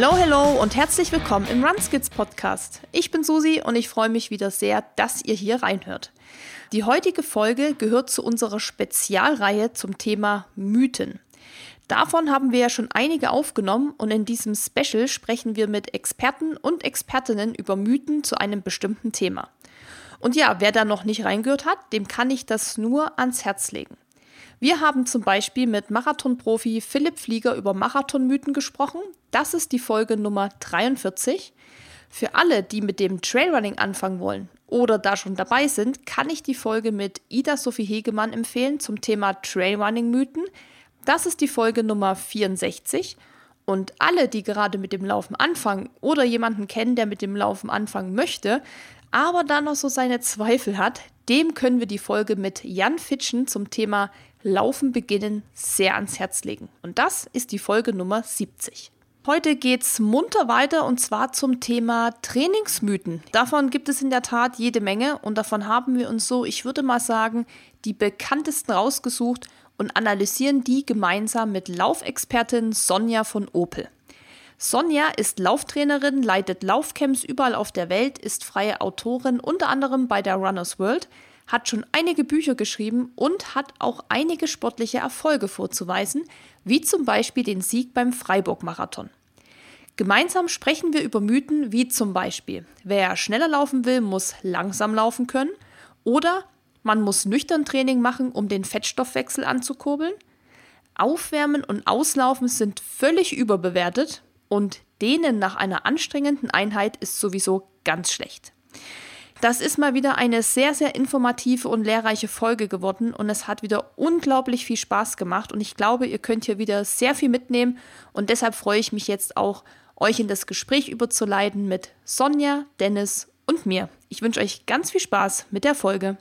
Hello, hello und herzlich willkommen im Runskids Podcast. Ich bin Susi und ich freue mich wieder sehr, dass ihr hier reinhört. Die heutige Folge gehört zu unserer Spezialreihe zum Thema Mythen. Davon haben wir ja schon einige aufgenommen und in diesem Special sprechen wir mit Experten und Expertinnen über Mythen zu einem bestimmten Thema. Und ja, wer da noch nicht reingehört hat, dem kann ich das nur ans Herz legen. Wir haben zum Beispiel mit Marathonprofi Philipp Flieger über Marathonmythen gesprochen. Das ist die Folge Nummer 43. Für alle, die mit dem Trailrunning anfangen wollen oder da schon dabei sind, kann ich die Folge mit Ida Sophie Hegemann empfehlen zum Thema Trailrunning-Mythen. Das ist die Folge Nummer 64. Und alle, die gerade mit dem Laufen anfangen oder jemanden kennen, der mit dem Laufen anfangen möchte, aber dann noch so seine Zweifel hat, dem können wir die Folge mit Jan Fitschen zum Thema Laufen beginnen sehr ans Herz legen. Und das ist die Folge Nummer 70. Heute geht's munter weiter und zwar zum Thema Trainingsmythen. Davon gibt es in der Tat jede Menge und davon haben wir uns so, ich würde mal sagen, die bekanntesten rausgesucht und analysieren die gemeinsam mit Laufexpertin Sonja von Opel. Sonja ist Lauftrainerin, leitet Laufcamps überall auf der Welt, ist freie Autorin, unter anderem bei der Runners World, hat schon einige Bücher geschrieben und hat auch einige sportliche Erfolge vorzuweisen, wie zum Beispiel den Sieg beim Freiburg-Marathon. Gemeinsam sprechen wir über Mythen wie zum Beispiel, wer schneller laufen will, muss langsam laufen können oder man muss nüchtern Training machen, um den Fettstoffwechsel anzukurbeln. Aufwärmen und Auslaufen sind völlig überbewertet und denen nach einer anstrengenden Einheit ist sowieso ganz schlecht. Das ist mal wieder eine sehr, sehr informative und lehrreiche Folge geworden und es hat wieder unglaublich viel Spaß gemacht und ich glaube, ihr könnt hier wieder sehr viel mitnehmen und deshalb freue ich mich jetzt auch, euch in das Gespräch überzuleiten mit Sonja, Dennis und mir. Ich wünsche euch ganz viel Spaß mit der Folge.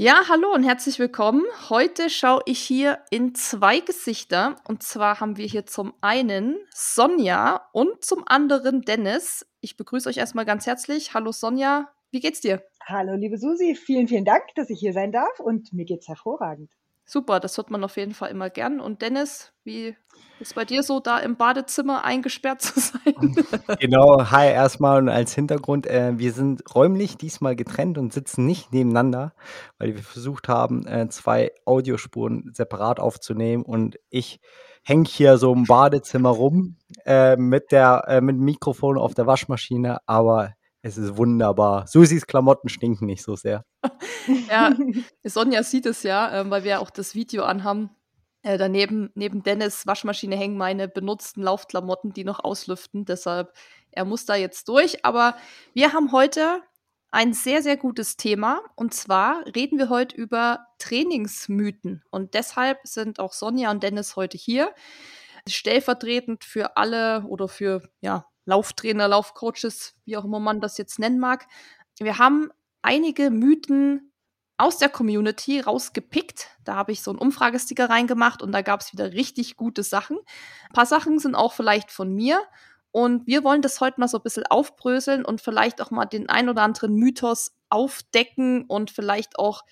Ja, hallo und herzlich willkommen. Heute schaue ich hier in zwei Gesichter. Und zwar haben wir hier zum einen Sonja und zum anderen Dennis. Ich begrüße euch erstmal ganz herzlich. Hallo Sonja, wie geht's dir? Hallo liebe Susi, vielen, vielen Dank, dass ich hier sein darf und mir geht's hervorragend. Super, das hört man auf jeden Fall immer gern. Und Dennis, wie ist bei dir so, da im Badezimmer eingesperrt zu sein? genau, hi erstmal und als Hintergrund, äh, wir sind räumlich diesmal getrennt und sitzen nicht nebeneinander, weil wir versucht haben, äh, zwei Audiospuren separat aufzunehmen und ich hänge hier so im Badezimmer rum äh, mit, der, äh, mit dem Mikrofon auf der Waschmaschine, aber es ist wunderbar. Susis Klamotten stinken nicht so sehr. ja, Sonja sieht es ja, äh, weil wir auch das Video anhaben. Äh, daneben, neben Dennis Waschmaschine hängen meine benutzten Laufklamotten, die noch auslüften. Deshalb, er muss da jetzt durch. Aber wir haben heute ein sehr, sehr gutes Thema. Und zwar reden wir heute über Trainingsmythen. Und deshalb sind auch Sonja und Dennis heute hier. Stellvertretend für alle oder für ja, Lauftrainer, Laufcoaches, wie auch immer man das jetzt nennen mag. Wir haben einige Mythen aus der Community rausgepickt. Da habe ich so einen Umfragesticker reingemacht und da gab es wieder richtig gute Sachen. Ein paar Sachen sind auch vielleicht von mir. Und wir wollen das heute mal so ein bisschen aufbröseln und vielleicht auch mal den ein oder anderen Mythos aufdecken und vielleicht auch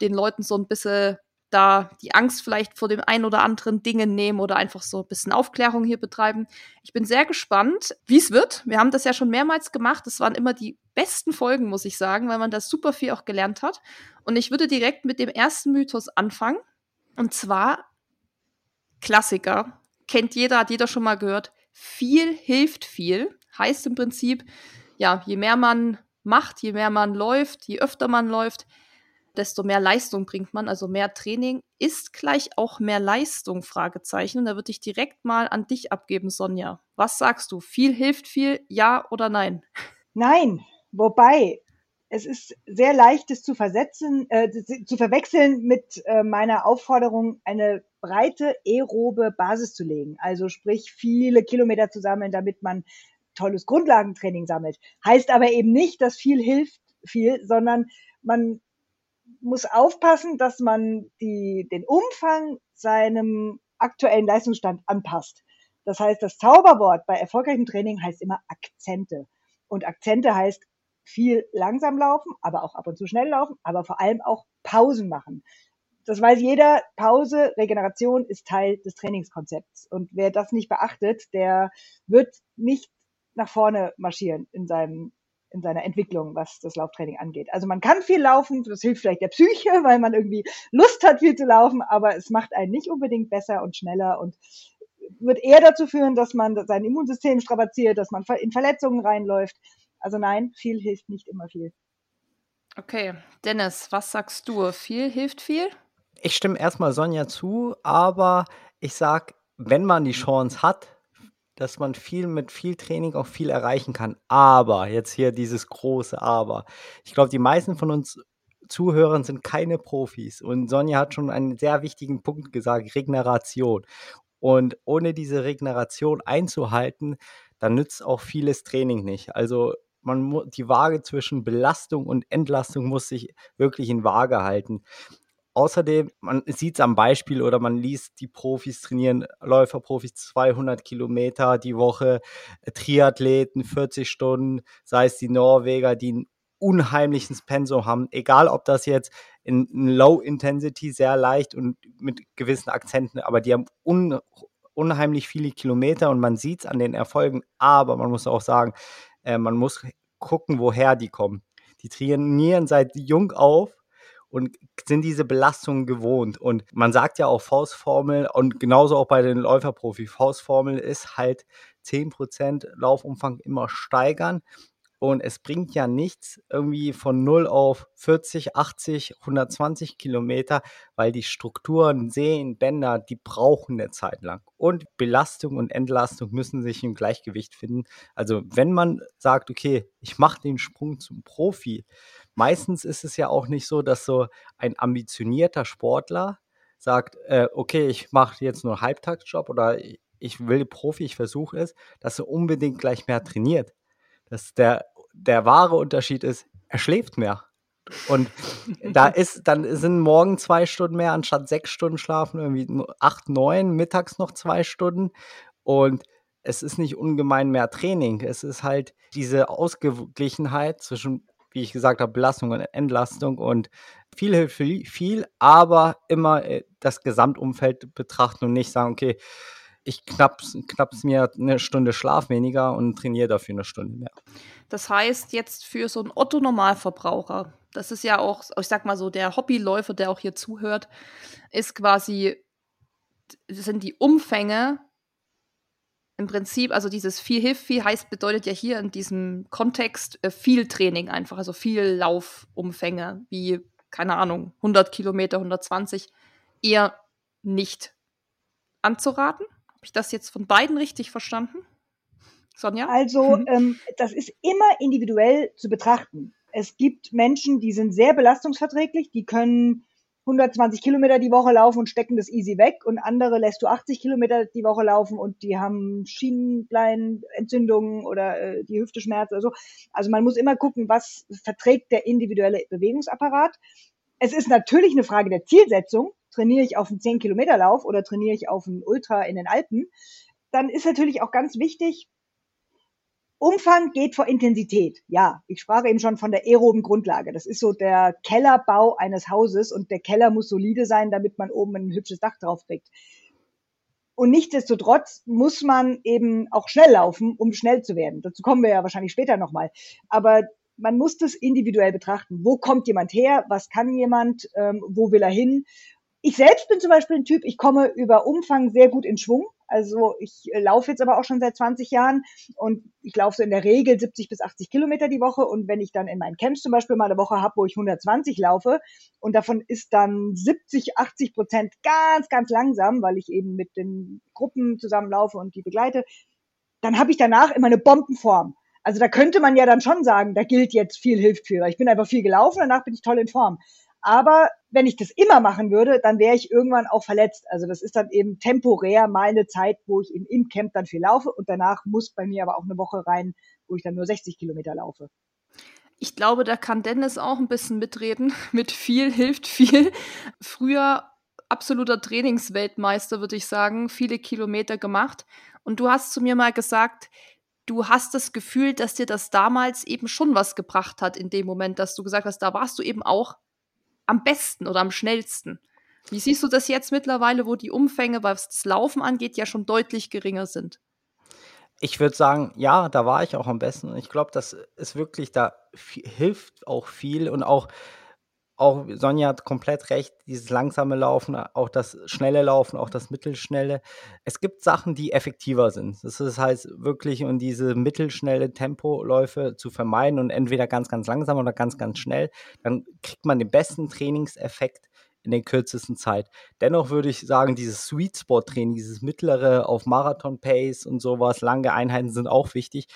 den Leuten so ein bisschen da die Angst vielleicht vor dem ein oder anderen Dingen nehmen oder einfach so ein bisschen Aufklärung hier betreiben. Ich bin sehr gespannt, wie es wird. Wir haben das ja schon mehrmals gemacht. Es waren immer die besten Folgen, muss ich sagen, weil man da super viel auch gelernt hat. Und ich würde direkt mit dem ersten Mythos anfangen. Und zwar Klassiker. Kennt jeder, hat jeder schon mal gehört. Viel hilft viel. Heißt im Prinzip, ja, je mehr man macht, je mehr man läuft, je öfter man läuft, desto mehr Leistung bringt man, also mehr Training ist gleich auch mehr Leistung, Fragezeichen. Und da würde ich direkt mal an dich abgeben, Sonja. Was sagst du? Viel hilft viel, ja oder nein? Nein, wobei es ist sehr leicht, es zu versetzen, äh, zu verwechseln mit äh, meiner Aufforderung, eine breite aerobe Basis zu legen. Also sprich, viele Kilometer zu sammeln, damit man tolles Grundlagentraining sammelt. Heißt aber eben nicht, dass viel hilft viel, sondern man muss aufpassen, dass man die, den Umfang seinem aktuellen Leistungsstand anpasst. Das heißt, das Zauberwort bei erfolgreichem Training heißt immer Akzente. Und Akzente heißt viel langsam laufen, aber auch ab und zu schnell laufen, aber vor allem auch Pausen machen. das weiß jeder, Pause, Regeneration ist Teil des Trainingskonzepts. Und wer das nicht beachtet, der wird nicht nach vorne marschieren in seinem in seiner Entwicklung, was das Lauftraining angeht. Also man kann viel laufen, das hilft vielleicht der Psyche, weil man irgendwie Lust hat, viel zu laufen, aber es macht einen nicht unbedingt besser und schneller und wird eher dazu führen, dass man sein Immunsystem strapaziert, dass man in Verletzungen reinläuft. Also nein, viel hilft nicht immer viel. Okay, Dennis, was sagst du? Viel hilft viel? Ich stimme erstmal Sonja zu, aber ich sag, wenn man die Chance hat, dass man viel mit viel Training auch viel erreichen kann. Aber, jetzt hier dieses große Aber. Ich glaube, die meisten von uns Zuhörern sind keine Profis. Und Sonja hat schon einen sehr wichtigen Punkt gesagt, Regeneration. Und ohne diese Regeneration einzuhalten, dann nützt auch vieles Training nicht. Also man die Waage zwischen Belastung und Entlastung muss sich wirklich in Waage halten. Außerdem, man sieht es am Beispiel oder man liest, die Profis trainieren, Läuferprofis 200 Kilometer die Woche, Triathleten 40 Stunden, sei es die Norweger, die ein unheimliches Pensum haben, egal ob das jetzt in, in Low Intensity sehr leicht und mit gewissen Akzenten, aber die haben un, unheimlich viele Kilometer und man sieht es an den Erfolgen, aber man muss auch sagen, äh, man muss gucken, woher die kommen. Die trainieren seit jung auf und sind diese Belastungen gewohnt. Und man sagt ja auch Faustformel und genauso auch bei den Läuferprofi. Faustformel ist halt 10% Laufumfang immer steigern. Und es bringt ja nichts irgendwie von 0 auf 40, 80, 120 Kilometer, weil die Strukturen, Sehnen, Bänder, die brauchen eine Zeit lang. Und Belastung und Entlastung müssen sich im Gleichgewicht finden. Also wenn man sagt, okay, ich mache den Sprung zum Profi, meistens ist es ja auch nicht so, dass so ein ambitionierter Sportler sagt, äh, okay, ich mache jetzt nur Halbtagsjob oder ich will Profi, ich versuche es, dass er unbedingt gleich mehr trainiert. Dass der, der wahre Unterschied ist, er schläft mehr. Und da ist, dann sind morgen zwei Stunden mehr anstatt sechs Stunden schlafen, irgendwie acht, neun, mittags noch zwei Stunden. Und es ist nicht ungemein mehr Training. Es ist halt diese Ausgeglichenheit zwischen wie ich gesagt habe, Belastung und Entlastung und viel hilft viel, aber immer äh, das Gesamtumfeld betrachten und nicht sagen, okay, ich knapp's, knapp's mir eine Stunde Schlaf weniger und trainiere dafür eine Stunde mehr. Das heißt, jetzt für so einen Otto-Normalverbraucher, das ist ja auch, ich sag mal so, der Hobbyläufer, der auch hier zuhört, ist quasi, sind die Umfänge im Prinzip, also dieses viel hilft viel heißt, bedeutet ja hier in diesem Kontext äh, viel Training einfach, also viel Laufumfänge, wie, keine Ahnung, 100 Kilometer, 120, eher nicht anzuraten. Habe ich das jetzt von beiden richtig verstanden? Sonja? Also, ähm, das ist immer individuell zu betrachten. Es gibt Menschen, die sind sehr belastungsverträglich, die können 120 Kilometer die Woche laufen und stecken das easy weg und andere lässt du 80 Kilometer die Woche laufen und die haben Schienenbeinentzündungen oder äh, die Hüfte schmerzt oder so. Also man muss immer gucken, was verträgt der individuelle Bewegungsapparat. Es ist natürlich eine Frage der Zielsetzung. Trainiere ich auf einen 10 Kilometer Lauf oder trainiere ich auf einen Ultra in den Alpen? Dann ist natürlich auch ganz wichtig, Umfang geht vor Intensität. Ja, ich sprach eben schon von der aeroben Grundlage. Das ist so der Kellerbau eines Hauses und der Keller muss solide sein, damit man oben ein hübsches Dach drauf kriegt. Und nichtsdestotrotz muss man eben auch schnell laufen, um schnell zu werden. Dazu kommen wir ja wahrscheinlich später nochmal. Aber man muss das individuell betrachten. Wo kommt jemand her? Was kann jemand? Ähm, wo will er hin? Ich selbst bin zum Beispiel ein Typ, ich komme über Umfang sehr gut in Schwung. Also ich äh, laufe jetzt aber auch schon seit 20 Jahren und ich laufe so in der Regel 70 bis 80 Kilometer die Woche. Und wenn ich dann in meinen Camps zum Beispiel mal eine Woche habe, wo ich 120 laufe und davon ist dann 70, 80 Prozent ganz, ganz langsam, weil ich eben mit den Gruppen zusammenlaufe und die begleite, dann habe ich danach immer eine Bombenform. Also da könnte man ja dann schon sagen, da gilt jetzt viel hilft viel. Ich bin einfach viel gelaufen, danach bin ich toll in Form. Aber wenn ich das immer machen würde, dann wäre ich irgendwann auch verletzt. Also das ist dann eben temporär mal eine Zeit, wo ich eben im Camp dann viel laufe und danach muss bei mir aber auch eine Woche rein, wo ich dann nur 60 Kilometer laufe. Ich glaube, da kann Dennis auch ein bisschen mitreden. Mit viel hilft viel. Früher absoluter Trainingsweltmeister, würde ich sagen, viele Kilometer gemacht. Und du hast zu mir mal gesagt, du hast das Gefühl, dass dir das damals eben schon was gebracht hat in dem Moment, dass du gesagt hast, da warst du eben auch am besten oder am schnellsten. Wie siehst du das jetzt mittlerweile, wo die Umfänge, was das Laufen angeht, ja schon deutlich geringer sind? Ich würde sagen, ja, da war ich auch am besten. Ich glaube, das ist wirklich, da hilft auch viel und auch auch Sonja hat komplett recht, dieses langsame Laufen, auch das schnelle Laufen, auch das mittelschnelle. Es gibt Sachen, die effektiver sind. Das ist heißt wirklich, um diese mittelschnelle Tempoläufe zu vermeiden und entweder ganz, ganz langsam oder ganz, ganz schnell, dann kriegt man den besten Trainingseffekt in der kürzesten Zeit. Dennoch würde ich sagen, dieses Sweet Spot Training, dieses mittlere auf Marathon Pace und sowas, lange Einheiten sind auch wichtig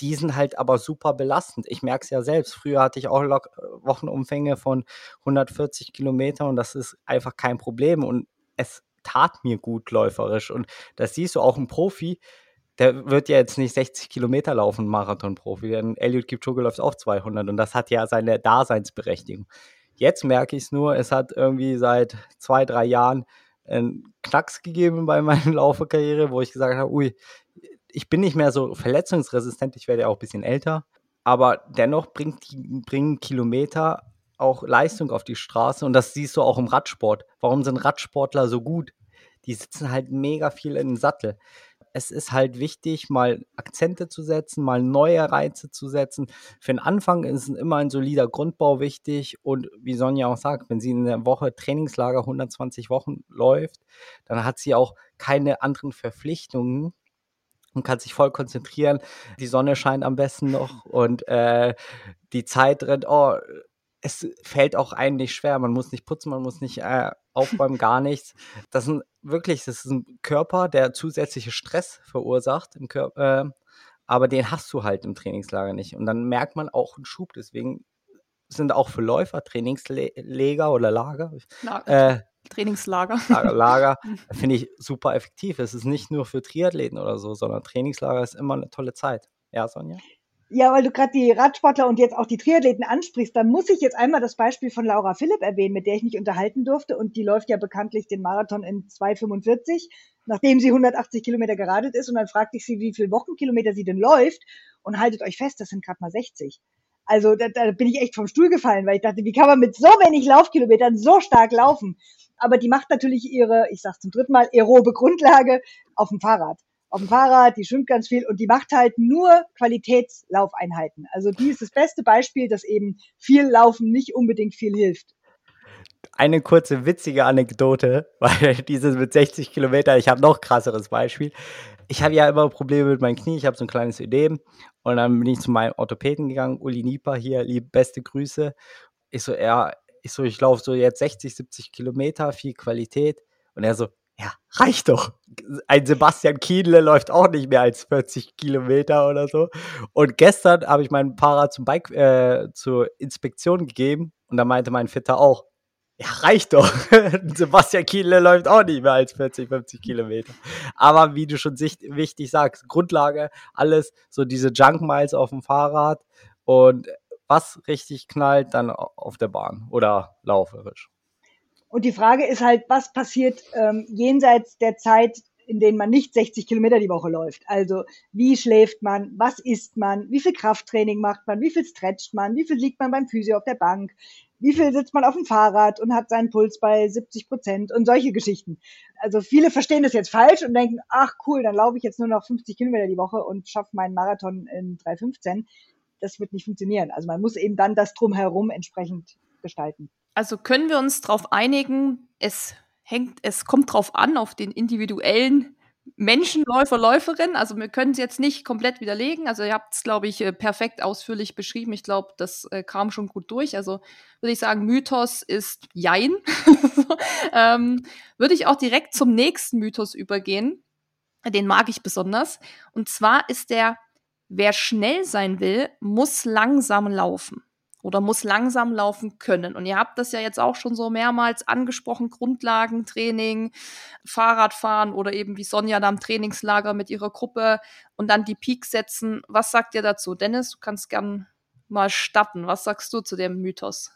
die sind halt aber super belastend. Ich merke es ja selbst. Früher hatte ich auch Lok Wochenumfänge von 140 Kilometer und das ist einfach kein Problem. Und es tat mir gut läuferisch. Und das siehst du auch ein Profi, der wird ja jetzt nicht 60 Kilometer laufen, Marathon-Profi. Denn Elliot Kipchoge läuft auch 200 und das hat ja seine Daseinsberechtigung. Jetzt merke ich es nur, es hat irgendwie seit zwei, drei Jahren einen Knacks gegeben bei meiner Laufkarriere, wo ich gesagt habe, ui, ich bin nicht mehr so verletzungsresistent, ich werde ja auch ein bisschen älter, aber dennoch bringt, bringen Kilometer auch Leistung auf die Straße und das siehst du auch im Radsport. Warum sind Radsportler so gut? Die sitzen halt mega viel in den Sattel. Es ist halt wichtig, mal Akzente zu setzen, mal neue Reize zu setzen. Für den Anfang ist immer ein solider Grundbau wichtig und wie Sonja auch sagt, wenn sie in der Woche Trainingslager 120 Wochen läuft, dann hat sie auch keine anderen Verpflichtungen, und kann sich voll konzentrieren. Die Sonne scheint am besten noch und äh, die Zeit rennt. Oh, es fällt auch eigentlich schwer. Man muss nicht putzen, man muss nicht äh, aufräumen, gar nichts. Das ist wirklich, das ist ein Körper, der zusätzliche Stress verursacht im Körper. Äh, aber den hast du halt im Trainingslager nicht. Und dann merkt man auch einen Schub. Deswegen sind auch für Läufer Trainingsleger oder Lager. Lager. Äh, Trainingslager. Lager, Lager finde ich super effektiv. Es ist nicht nur für Triathleten oder so, sondern Trainingslager ist immer eine tolle Zeit. Ja, Sonja? Ja, weil du gerade die Radsportler und jetzt auch die Triathleten ansprichst, dann muss ich jetzt einmal das Beispiel von Laura Philipp erwähnen, mit der ich mich unterhalten durfte. Und die läuft ja bekanntlich den Marathon in 2,45, nachdem sie 180 Kilometer geradet ist. Und dann fragte ich sie, wie viele Wochenkilometer sie denn läuft. Und haltet euch fest, das sind gerade mal 60. Also da, da bin ich echt vom Stuhl gefallen, weil ich dachte, wie kann man mit so wenig Laufkilometern so stark laufen? aber die macht natürlich ihre, ich sag's zum dritten Mal, aerobe Grundlage auf dem Fahrrad. Auf dem Fahrrad, die schwimmt ganz viel und die macht halt nur Qualitätslaufeinheiten. Also die ist das beste Beispiel, dass eben viel Laufen nicht unbedingt viel hilft eine kurze witzige Anekdote, weil dieses mit 60 Kilometer, ich habe noch krasseres Beispiel. Ich habe ja immer Probleme mit meinem Knie, ich habe so ein kleines Ödem und dann bin ich zu meinem Orthopäden gegangen, Uli Nieper hier, liebe beste Grüße. Ich so, ja, ich so, ich laufe so jetzt 60, 70 Kilometer, viel Qualität. Und er so, ja, reicht doch. Ein Sebastian Kienle läuft auch nicht mehr als 40 Kilometer oder so. Und gestern habe ich mein Fahrrad zum Bike, äh, zur Inspektion gegeben und da meinte mein Fitter auch, ja, reicht doch. Sebastian Kienle läuft auch nicht mehr als 40, 50 Kilometer. Aber wie du schon wichtig sagst, Grundlage, alles, so diese Junk Miles auf dem Fahrrad und was richtig knallt, dann auf der Bahn oder lauferisch. Und die Frage ist halt, was passiert ähm, jenseits der Zeit, in denen man nicht 60 Kilometer die Woche läuft. Also wie schläft man, was isst man, wie viel Krafttraining macht man, wie viel stretcht man, wie viel liegt man beim Physio auf der Bank, wie viel sitzt man auf dem Fahrrad und hat seinen Puls bei 70 Prozent und solche Geschichten. Also viele verstehen das jetzt falsch und denken, ach cool, dann laufe ich jetzt nur noch 50 Kilometer die Woche und schaffe meinen Marathon in 3,15 das wird nicht funktionieren. Also man muss eben dann das drumherum entsprechend gestalten. Also können wir uns darauf einigen, es hängt, es kommt drauf an, auf den individuellen Menschenläufer, Läuferin. Also wir können es jetzt nicht komplett widerlegen. Also ihr habt es, glaube ich, äh, perfekt ausführlich beschrieben. Ich glaube, das äh, kam schon gut durch. Also würde ich sagen, Mythos ist Jein. ähm, würde ich auch direkt zum nächsten Mythos übergehen. Den mag ich besonders. Und zwar ist der wer schnell sein will, muss langsam laufen oder muss langsam laufen können. Und ihr habt das ja jetzt auch schon so mehrmals angesprochen, Grundlagentraining, Fahrradfahren oder eben wie Sonja da im Trainingslager mit ihrer Gruppe und dann die Peaks setzen. Was sagt ihr dazu? Dennis, du kannst gern mal starten. Was sagst du zu dem Mythos?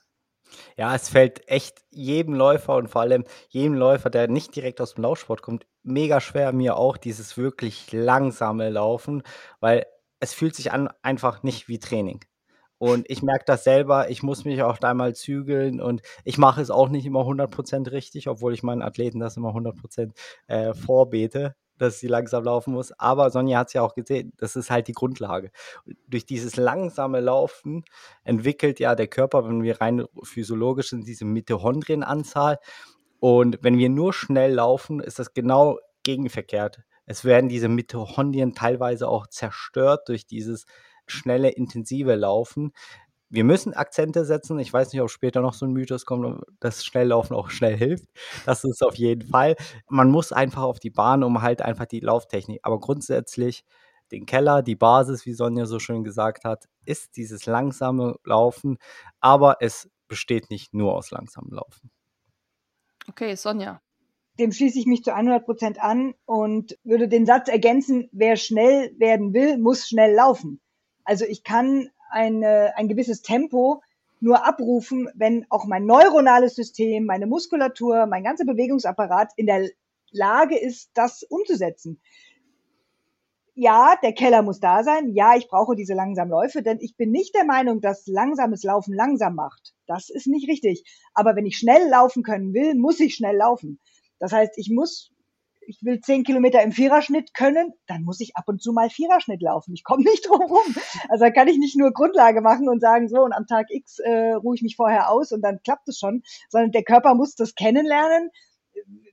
Ja, es fällt echt jedem Läufer und vor allem jedem Läufer, der nicht direkt aus dem Laufsport kommt, mega schwer, mir auch dieses wirklich langsame Laufen, weil es fühlt sich an einfach nicht wie Training. Und ich merke das selber, ich muss mich auch da mal zügeln und ich mache es auch nicht immer 100% richtig, obwohl ich meinen Athleten das immer 100% äh, vorbete, dass sie langsam laufen muss. Aber Sonja hat es ja auch gesehen, das ist halt die Grundlage. Durch dieses langsame Laufen entwickelt ja der Körper, wenn wir rein physiologisch sind, diese Mitochondrienanzahl. Und wenn wir nur schnell laufen, ist das genau gegenverkehrt. Es werden diese Mitochondrien teilweise auch zerstört durch dieses schnelle, intensive Laufen. Wir müssen Akzente setzen. Ich weiß nicht, ob später noch so ein Mythos kommt, dass Schnelllaufen auch schnell hilft. Das ist auf jeden Fall. Man muss einfach auf die Bahn, um halt einfach die Lauftechnik. Aber grundsätzlich den Keller, die Basis, wie Sonja so schön gesagt hat, ist dieses langsame Laufen. Aber es besteht nicht nur aus langsamem Laufen. Okay, Sonja. Dem schließe ich mich zu 100 Prozent an und würde den Satz ergänzen, wer schnell werden will, muss schnell laufen. Also ich kann eine, ein gewisses Tempo nur abrufen, wenn auch mein neuronales System, meine Muskulatur, mein ganzer Bewegungsapparat in der Lage ist, das umzusetzen. Ja, der Keller muss da sein. Ja, ich brauche diese langsamen Läufe, denn ich bin nicht der Meinung, dass langsames Laufen langsam macht. Das ist nicht richtig. Aber wenn ich schnell laufen können will, muss ich schnell laufen. Das heißt, ich muss ich will zehn Kilometer im Viererschnitt können, dann muss ich ab und zu mal Viererschnitt laufen. Ich komme nicht drum rum. Also da kann ich nicht nur Grundlage machen und sagen, so, und am Tag X äh, ruhe ich mich vorher aus und dann klappt es schon, sondern der Körper muss das kennenlernen.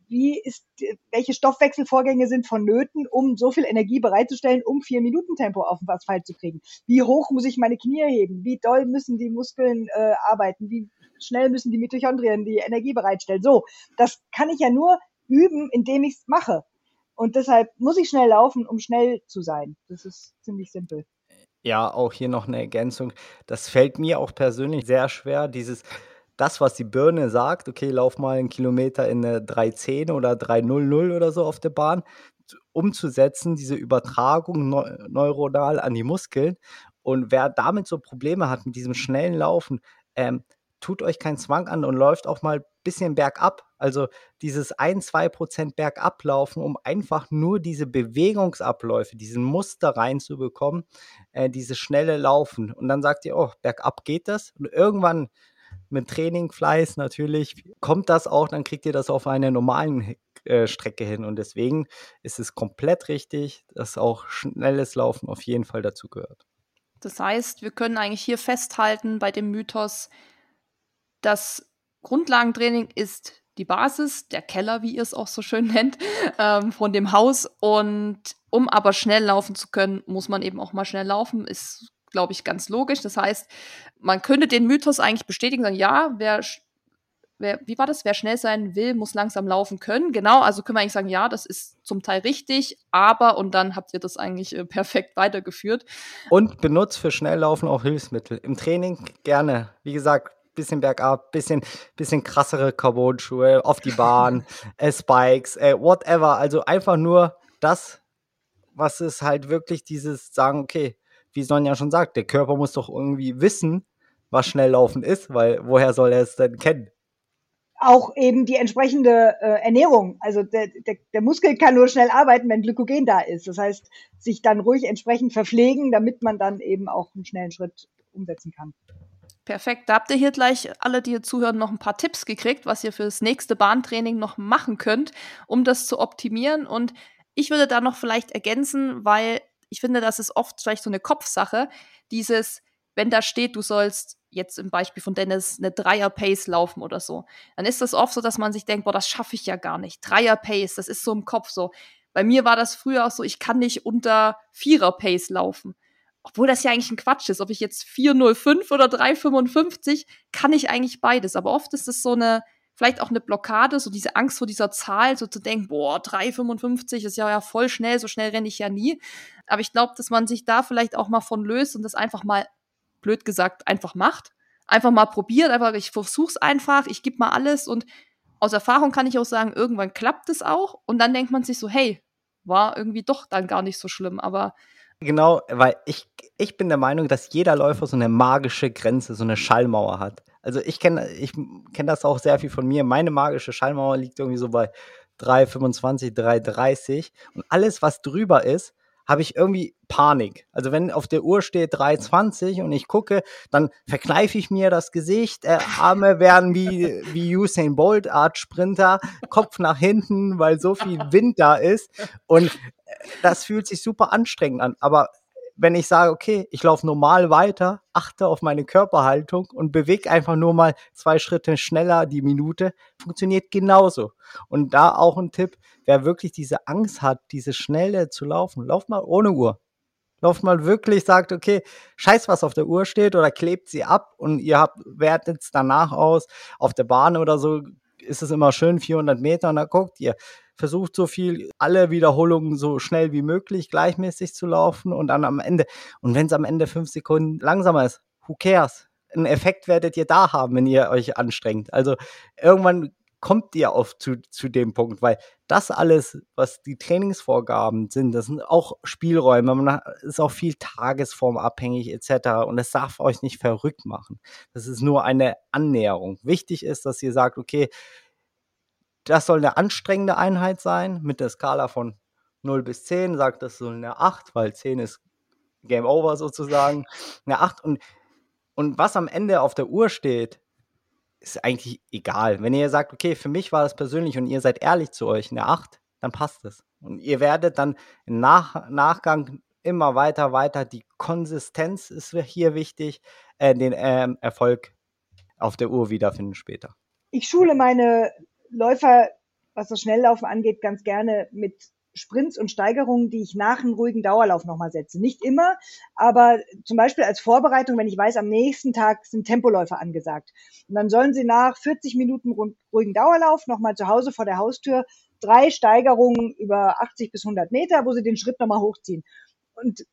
Wie ist, welche Stoffwechselvorgänge sind vonnöten, um so viel Energie bereitzustellen, um vier Minuten Tempo auf den Asphalt zu kriegen? Wie hoch muss ich meine Knie heben? Wie doll müssen die Muskeln äh, arbeiten? Wie schnell müssen die Mitochondrien die Energie bereitstellen? So, das kann ich ja nur üben, indem ich es mache. Und deshalb muss ich schnell laufen, um schnell zu sein. Das ist ziemlich simpel. Ja, auch hier noch eine Ergänzung. Das fällt mir auch persönlich sehr schwer, dieses das, was die Birne sagt, okay, lauf mal einen Kilometer in eine 310 oder 300 oder so auf der Bahn, umzusetzen, diese Übertragung neuronal an die Muskeln. Und wer damit so Probleme hat mit diesem schnellen Laufen, ähm, tut euch keinen Zwang an und läuft auch mal bisschen bergab. Also dieses 1, 2 Prozent bergab laufen, um einfach nur diese Bewegungsabläufe, diesen Muster reinzubekommen, äh, dieses schnelle Laufen. Und dann sagt ihr, oh, bergab geht das. Und irgendwann mit Training, Fleiß natürlich, kommt das auch, dann kriegt ihr das auf einer normalen äh, Strecke hin. Und deswegen ist es komplett richtig, dass auch schnelles Laufen auf jeden Fall dazu gehört. Das heißt, wir können eigentlich hier festhalten bei dem Mythos, das Grundlagentraining ist die Basis, der Keller, wie ihr es auch so schön nennt, ähm, von dem Haus. Und um aber schnell laufen zu können, muss man eben auch mal schnell laufen. Ist, glaube ich, ganz logisch. Das heißt, man könnte den Mythos eigentlich bestätigen, sagen, ja, wer, wer, wie war das? Wer schnell sein will, muss langsam laufen können. Genau, also können wir eigentlich sagen, ja, das ist zum Teil richtig, aber und dann habt ihr das eigentlich äh, perfekt weitergeführt. Und benutzt für Schnelllaufen auch Hilfsmittel. Im Training gerne. Wie gesagt, bisschen bergab, bisschen, bisschen krassere Carbon-Schuhe auf die Bahn, äh, Spikes, äh, whatever. Also einfach nur das, was ist halt wirklich dieses sagen, okay, wie Sonja schon sagt, der Körper muss doch irgendwie wissen, was Schnelllaufen ist, weil woher soll er es denn kennen? Auch eben die entsprechende äh, Ernährung. Also der, der, der Muskel kann nur schnell arbeiten, wenn Glykogen da ist. Das heißt, sich dann ruhig entsprechend verpflegen, damit man dann eben auch einen schnellen Schritt umsetzen kann. Perfekt. Da habt ihr hier gleich alle, die hier zuhören, noch ein paar Tipps gekriegt, was ihr fürs nächste Bahntraining noch machen könnt, um das zu optimieren. Und ich würde da noch vielleicht ergänzen, weil ich finde, das ist oft vielleicht so eine Kopfsache. Dieses, wenn da steht, du sollst jetzt im Beispiel von Dennis eine Dreier-Pace laufen oder so, dann ist das oft so, dass man sich denkt, boah, das schaffe ich ja gar nicht. Dreier-Pace, das ist so im Kopf so. Bei mir war das früher auch so, ich kann nicht unter Vierer-Pace laufen obwohl das ja eigentlich ein Quatsch ist, ob ich jetzt 405 oder 355, kann ich eigentlich beides. Aber oft ist es so eine, vielleicht auch eine Blockade, so diese Angst vor dieser Zahl, so zu denken, boah, 355 ist ja, ja voll schnell, so schnell renne ich ja nie. Aber ich glaube, dass man sich da vielleicht auch mal von löst und das einfach mal, blöd gesagt, einfach macht. Einfach mal probiert, einfach, ich versuch's einfach, ich gebe mal alles und aus Erfahrung kann ich auch sagen, irgendwann klappt es auch und dann denkt man sich so, hey, war irgendwie doch dann gar nicht so schlimm, aber Genau, weil ich, ich bin der Meinung, dass jeder Läufer so eine magische Grenze, so eine Schallmauer hat. Also ich kenne ich kenn das auch sehr viel von mir. Meine magische Schallmauer liegt irgendwie so bei 3,25, 3,30 und alles, was drüber ist, habe ich irgendwie Panik. Also wenn auf der Uhr steht 3,20 und ich gucke, dann verkneife ich mir das Gesicht, äh, Arme werden wie, wie Usain Bolt, Art Sprinter, Kopf nach hinten, weil so viel Wind da ist. Und äh, das fühlt sich super anstrengend an. Aber wenn ich sage, okay, ich laufe normal weiter, achte auf meine Körperhaltung und bewege einfach nur mal zwei Schritte schneller die Minute, funktioniert genauso. Und da auch ein Tipp, wer wirklich diese Angst hat, diese Schnelle zu laufen, lauft mal ohne Uhr. Lauft mal wirklich, sagt, okay, scheiß was auf der Uhr steht oder klebt sie ab und ihr habt, wertet es danach aus. Auf der Bahn oder so ist es immer schön 400 Meter und da guckt ihr, versucht so viel, alle Wiederholungen so schnell wie möglich gleichmäßig zu laufen und dann am Ende, und wenn es am Ende fünf Sekunden langsamer ist, who cares? Einen Effekt werdet ihr da haben, wenn ihr euch anstrengt. Also irgendwann kommt ihr auf zu, zu dem Punkt, weil das alles, was die Trainingsvorgaben sind, das sind auch Spielräume, man ist auch viel tagesformabhängig etc. Und das darf euch nicht verrückt machen. Das ist nur eine Annäherung. Wichtig ist, dass ihr sagt, okay, das soll eine anstrengende Einheit sein mit der Skala von 0 bis 10, sagt das soll eine 8, weil 10 ist Game Over sozusagen. Eine 8 und, und was am Ende auf der Uhr steht, ist eigentlich egal. Wenn ihr sagt, okay, für mich war das persönlich und ihr seid ehrlich zu euch, eine 8, dann passt es. Und ihr werdet dann im Nach Nachgang immer weiter, weiter. Die Konsistenz ist hier wichtig, äh, den ähm, Erfolg auf der Uhr wiederfinden später. Ich schule meine Läufer, was das Schnelllaufen angeht, ganz gerne mit Sprints und Steigerungen, die ich nach einem ruhigen Dauerlauf nochmal setze. Nicht immer, aber zum Beispiel als Vorbereitung, wenn ich weiß, am nächsten Tag sind Tempoläufer angesagt. Und dann sollen sie nach 40 Minuten ruhigen Dauerlauf nochmal zu Hause vor der Haustür drei Steigerungen über 80 bis 100 Meter, wo sie den Schritt nochmal hochziehen. Und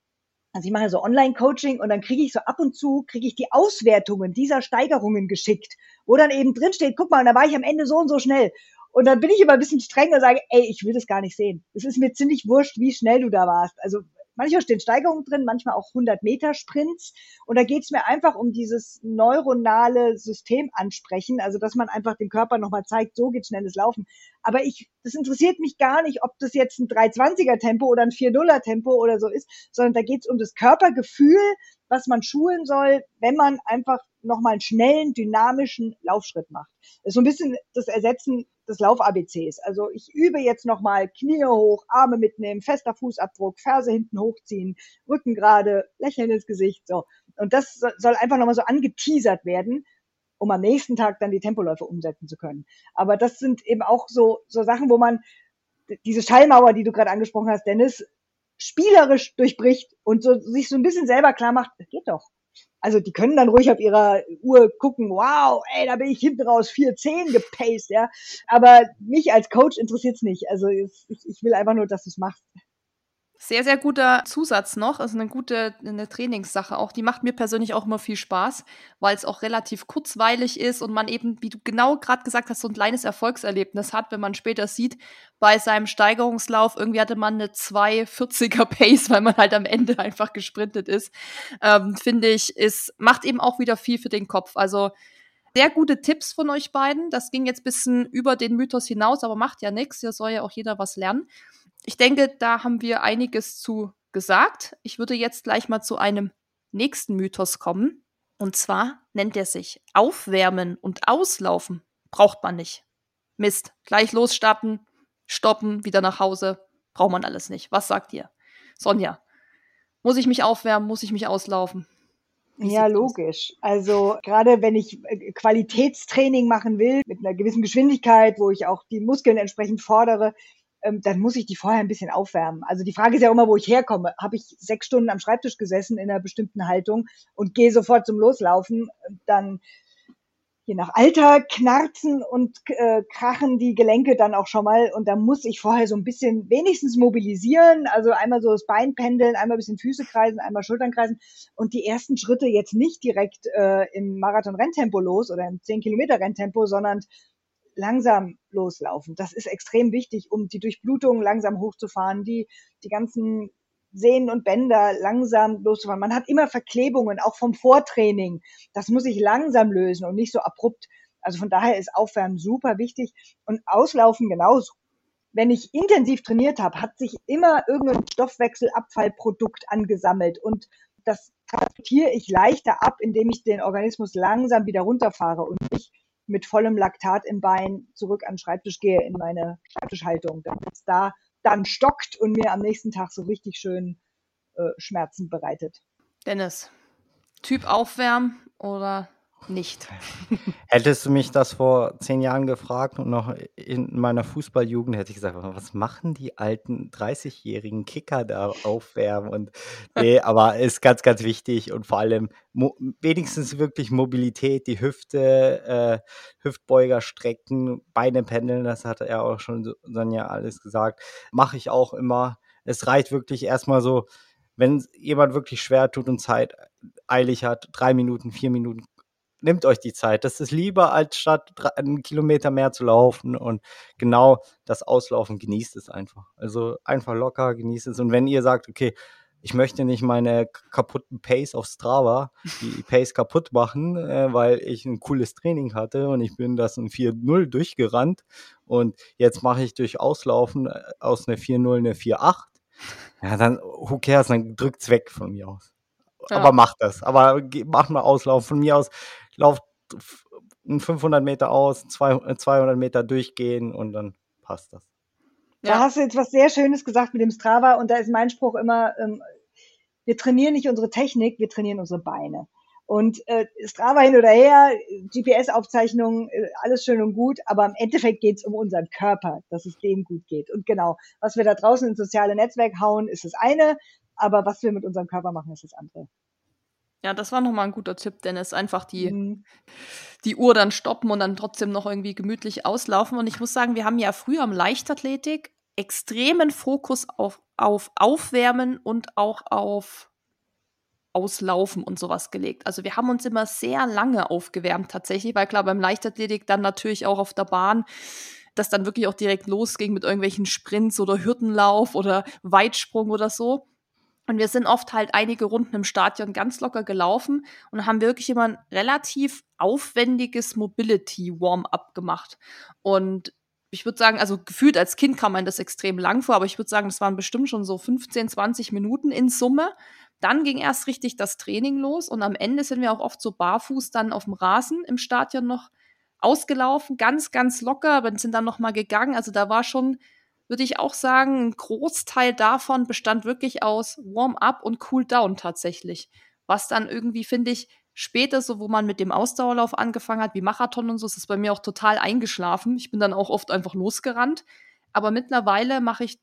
also ich mache so Online-Coaching und dann kriege ich so ab und zu, kriege ich die Auswertungen dieser Steigerungen geschickt, wo dann eben drin steht, guck mal, da war ich am Ende so und so schnell. Und dann bin ich immer ein bisschen streng und sage, ey, ich will das gar nicht sehen. Es ist mir ziemlich wurscht, wie schnell du da warst. Also manchmal stehen Steigerungen drin, manchmal auch 100 Meter Sprints. Und da geht es mir einfach um dieses neuronale System ansprechen, also dass man einfach dem Körper nochmal zeigt, so geht schnelles Laufen. Aber ich, das interessiert mich gar nicht, ob das jetzt ein 320er Tempo oder ein 4-0er Tempo oder so ist, sondern da geht es um das Körpergefühl, was man schulen soll, wenn man einfach nochmal einen schnellen, dynamischen Laufschritt macht. Das ist so ein bisschen das Ersetzen des Lauf-ABCs. Also ich übe jetzt nochmal Knie hoch, Arme mitnehmen, fester Fußabdruck, Ferse hinten hochziehen, Rücken gerade, Lächeln ins Gesicht, so. Und das soll einfach nochmal so angeteasert werden, um am nächsten Tag dann die Tempoläufe umsetzen zu können. Aber das sind eben auch so, so Sachen, wo man diese Schallmauer, die du gerade angesprochen hast, Dennis, spielerisch durchbricht und so, sich so ein bisschen selber klar macht, das geht doch. Also die können dann ruhig auf ihrer Uhr gucken, wow, ey, da bin ich hinten raus 4-10 gepaced, ja. Aber mich als Coach interessiert's nicht. Also ich, ich will einfach nur, dass du es machst. Sehr, sehr guter Zusatz noch. Also eine gute eine Trainingssache auch. Die macht mir persönlich auch immer viel Spaß, weil es auch relativ kurzweilig ist und man eben, wie du genau gerade gesagt hast, so ein kleines Erfolgserlebnis hat, wenn man später sieht, bei seinem Steigerungslauf, irgendwie hatte man eine 240er Pace, weil man halt am Ende einfach gesprintet ist. Ähm, Finde ich, es macht eben auch wieder viel für den Kopf. Also sehr gute Tipps von euch beiden. Das ging jetzt ein bisschen über den Mythos hinaus, aber macht ja nichts. Hier soll ja auch jeder was lernen ich denke, da haben wir einiges zu gesagt. Ich würde jetzt gleich mal zu einem nächsten Mythos kommen. Und zwar nennt er sich Aufwärmen und Auslaufen braucht man nicht. Mist, gleich losstarten, stoppen, wieder nach Hause, braucht man alles nicht. Was sagt ihr? Sonja, muss ich mich aufwärmen, muss ich mich auslaufen? ja, logisch. Also gerade wenn ich äh, Qualitätstraining machen will, mit einer gewissen Geschwindigkeit, wo ich auch die Muskeln entsprechend fordere, dann muss ich die vorher ein bisschen aufwärmen. Also die Frage ist ja immer, wo ich herkomme. Habe ich sechs Stunden am Schreibtisch gesessen in einer bestimmten Haltung und gehe sofort zum Loslaufen, dann je nach Alter knarzen und äh, krachen die Gelenke dann auch schon mal und da muss ich vorher so ein bisschen wenigstens mobilisieren, also einmal so das Bein pendeln, einmal ein bisschen Füße kreisen, einmal Schultern kreisen und die ersten Schritte jetzt nicht direkt äh, im Marathon-Renntempo los oder im 10 Kilometer Renntempo, sondern langsam loslaufen. Das ist extrem wichtig, um die Durchblutung langsam hochzufahren, die, die ganzen Sehnen und Bänder langsam loszufahren. Man hat immer Verklebungen, auch vom Vortraining. Das muss ich langsam lösen und nicht so abrupt. Also von daher ist Aufwärmen super wichtig und Auslaufen genauso. wenn ich intensiv trainiert habe, hat sich immer irgendein Stoffwechselabfallprodukt angesammelt und das transportiere ich leichter ab, indem ich den Organismus langsam wieder runterfahre und nicht mit vollem Laktat im Bein zurück an den Schreibtisch gehe in meine Schreibtischhaltung, damit es da dann stockt und mir am nächsten Tag so richtig schön äh, Schmerzen bereitet. Dennis, Typ aufwärmen oder nicht. Hättest du mich das vor zehn Jahren gefragt und noch in meiner Fußballjugend hätte ich gesagt, was machen die alten 30-jährigen Kicker da aufwärmen? Und nee, aber ist ganz, ganz wichtig und vor allem wenigstens wirklich Mobilität, die Hüfte, äh, Hüftbeuger strecken, Beine pendeln, das hat er auch schon Sonja alles gesagt. Mache ich auch immer. Es reicht wirklich erstmal so, wenn jemand wirklich schwer tut und Zeit eilig hat, drei Minuten, vier Minuten nehmt euch die Zeit. Das ist lieber, als statt einen Kilometer mehr zu laufen. Und genau das Auslaufen genießt es einfach. Also einfach locker, genießt es. Und wenn ihr sagt, okay, ich möchte nicht meine kaputten Pace auf Strava, die Pace kaputt machen, äh, weil ich ein cooles Training hatte und ich bin das in 4-0 durchgerannt und jetzt mache ich durch Auslaufen äh, aus einer 4-0 eine 4-8. Ja, dann, who cares, dann drückt's weg von mir aus. Ja. Aber macht das. Aber macht mal Auslaufen. Von mir aus lauft 500 Meter aus, 200 äh, Meter durchgehen und dann passt das. Ja. Da hast du jetzt was sehr Schönes gesagt mit dem Strava und da ist mein Spruch immer, ähm, wir trainieren nicht unsere Technik, wir trainieren unsere Beine. Und äh, Strava hin oder her, GPS-Aufzeichnungen, äh, alles schön und gut, aber im Endeffekt geht es um unseren Körper, dass es dem gut geht. Und genau, was wir da draußen ins soziale Netzwerk hauen, ist das eine, aber was wir mit unserem Körper machen, ist das andere. Ja, das war nochmal ein guter Tipp, Dennis. Einfach die, mhm. die Uhr dann stoppen und dann trotzdem noch irgendwie gemütlich auslaufen. Und ich muss sagen, wir haben ja früher im Leichtathletik extremen Fokus auf, auf Aufwärmen und auch auf Auslaufen und sowas gelegt. Also wir haben uns immer sehr lange aufgewärmt tatsächlich, weil klar beim Leichtathletik dann natürlich auch auf der Bahn das dann wirklich auch direkt losging mit irgendwelchen Sprints oder Hürdenlauf oder Weitsprung oder so. Und wir sind oft halt einige Runden im Stadion ganz locker gelaufen und haben wirklich immer ein relativ aufwendiges Mobility-Warm-up gemacht. Und ich würde sagen, also gefühlt als Kind kam man das extrem lang vor, aber ich würde sagen, das waren bestimmt schon so 15, 20 Minuten in Summe. Dann ging erst richtig das Training los und am Ende sind wir auch oft so barfuß dann auf dem Rasen im Stadion noch ausgelaufen, ganz, ganz locker, aber sind dann noch mal gegangen. Also da war schon würde ich auch sagen, ein Großteil davon bestand wirklich aus Warm-up und Cool-down tatsächlich. Was dann irgendwie, finde ich, später, so wo man mit dem Ausdauerlauf angefangen hat, wie Marathon und so, ist es bei mir auch total eingeschlafen. Ich bin dann auch oft einfach losgerannt. Aber mittlerweile mache ich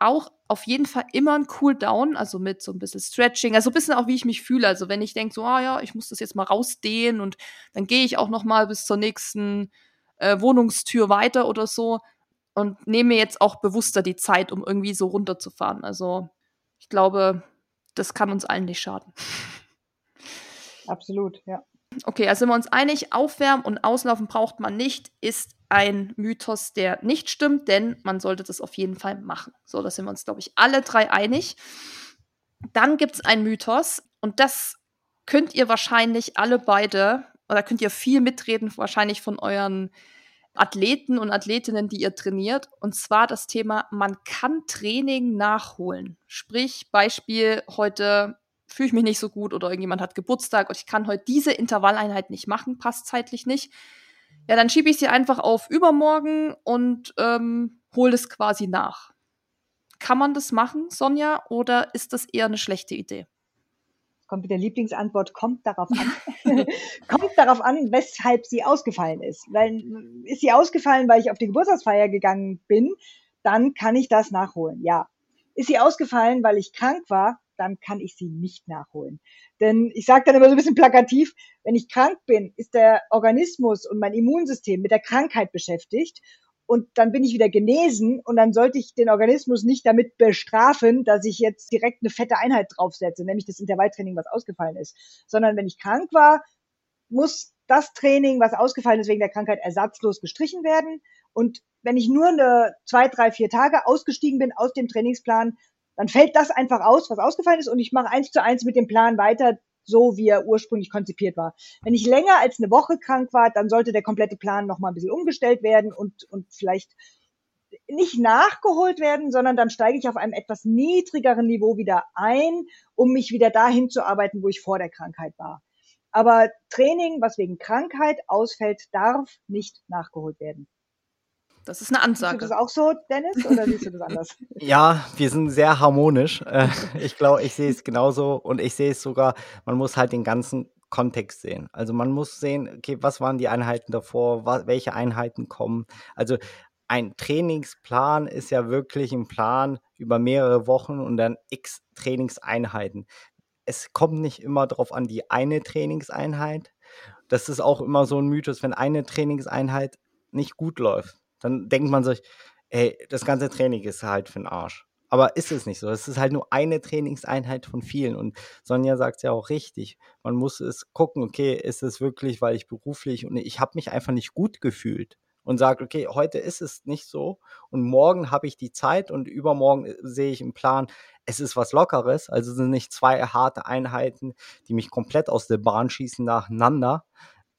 auch auf jeden Fall immer ein Cool-Down, also mit so ein bisschen Stretching, also ein bisschen auch, wie ich mich fühle. Also wenn ich denke, so, ah ja, ich muss das jetzt mal rausdehnen und dann gehe ich auch noch mal bis zur nächsten äh, Wohnungstür weiter oder so, und nehme mir jetzt auch bewusster die Zeit, um irgendwie so runterzufahren. Also ich glaube, das kann uns allen nicht schaden. Absolut, ja. Okay, also sind wir uns einig, Aufwärmen und Auslaufen braucht man nicht, ist ein Mythos, der nicht stimmt, denn man sollte das auf jeden Fall machen. So, da sind wir uns, glaube ich, alle drei einig. Dann gibt es einen Mythos und das könnt ihr wahrscheinlich alle beide, oder könnt ihr viel mitreden, wahrscheinlich von euren Athleten und Athletinnen, die ihr trainiert. Und zwar das Thema, man kann Training nachholen. Sprich, Beispiel, heute fühle ich mich nicht so gut oder irgendjemand hat Geburtstag und ich kann heute diese Intervalleinheit nicht machen, passt zeitlich nicht. Ja, dann schiebe ich sie einfach auf übermorgen und ähm, hole es quasi nach. Kann man das machen, Sonja, oder ist das eher eine schlechte Idee? Kommt wieder Lieblingsantwort, kommt darauf an, kommt darauf an, weshalb sie ausgefallen ist. Weil ist sie ausgefallen, weil ich auf die Geburtstagsfeier gegangen bin, dann kann ich das nachholen. Ja. Ist sie ausgefallen, weil ich krank war, dann kann ich sie nicht nachholen. Denn ich sage dann immer so ein bisschen plakativ, wenn ich krank bin, ist der Organismus und mein Immunsystem mit der Krankheit beschäftigt und dann bin ich wieder genesen und dann sollte ich den Organismus nicht damit bestrafen, dass ich jetzt direkt eine fette Einheit draufsetze, nämlich das Intervalltraining, was ausgefallen ist, sondern wenn ich krank war, muss das Training, was ausgefallen ist wegen der Krankheit, ersatzlos gestrichen werden. Und wenn ich nur eine zwei, drei, vier Tage ausgestiegen bin aus dem Trainingsplan, dann fällt das einfach aus, was ausgefallen ist, und ich mache eins zu eins mit dem Plan weiter, so, wie er ursprünglich konzipiert war. Wenn ich länger als eine Woche krank war, dann sollte der komplette Plan noch mal ein bisschen umgestellt werden und, und vielleicht nicht nachgeholt werden, sondern dann steige ich auf einem etwas niedrigeren Niveau wieder ein, um mich wieder dahin zu arbeiten, wo ich vor der Krankheit war. Aber Training, was wegen Krankheit ausfällt, darf nicht nachgeholt werden. Das ist eine Ansage. Siehst du das auch so, Dennis, oder siehst du das anders? ja, wir sind sehr harmonisch. Äh, ich glaube, ich sehe es genauso und ich sehe es sogar, man muss halt den ganzen Kontext sehen. Also man muss sehen, okay, was waren die Einheiten davor, welche Einheiten kommen. Also ein Trainingsplan ist ja wirklich ein Plan über mehrere Wochen und dann x Trainingseinheiten. Es kommt nicht immer darauf an, die eine Trainingseinheit. Das ist auch immer so ein Mythos, wenn eine Trainingseinheit nicht gut läuft, dann denkt man sich, ey, das ganze Training ist halt für den Arsch. Aber ist es nicht so. Es ist halt nur eine Trainingseinheit von vielen. Und Sonja sagt es ja auch richtig. Man muss es gucken, okay, ist es wirklich, weil ich beruflich und ich habe mich einfach nicht gut gefühlt und sagt, okay, heute ist es nicht so und morgen habe ich die Zeit und übermorgen äh, sehe ich im Plan, es ist was Lockeres, also sind nicht zwei harte Einheiten, die mich komplett aus der Bahn schießen nacheinander,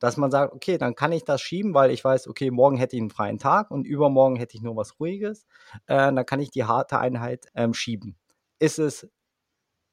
dass man sagt, okay, dann kann ich das schieben, weil ich weiß, okay, morgen hätte ich einen freien Tag und übermorgen hätte ich nur was Ruhiges, äh, dann kann ich die harte Einheit ähm, schieben. Ist es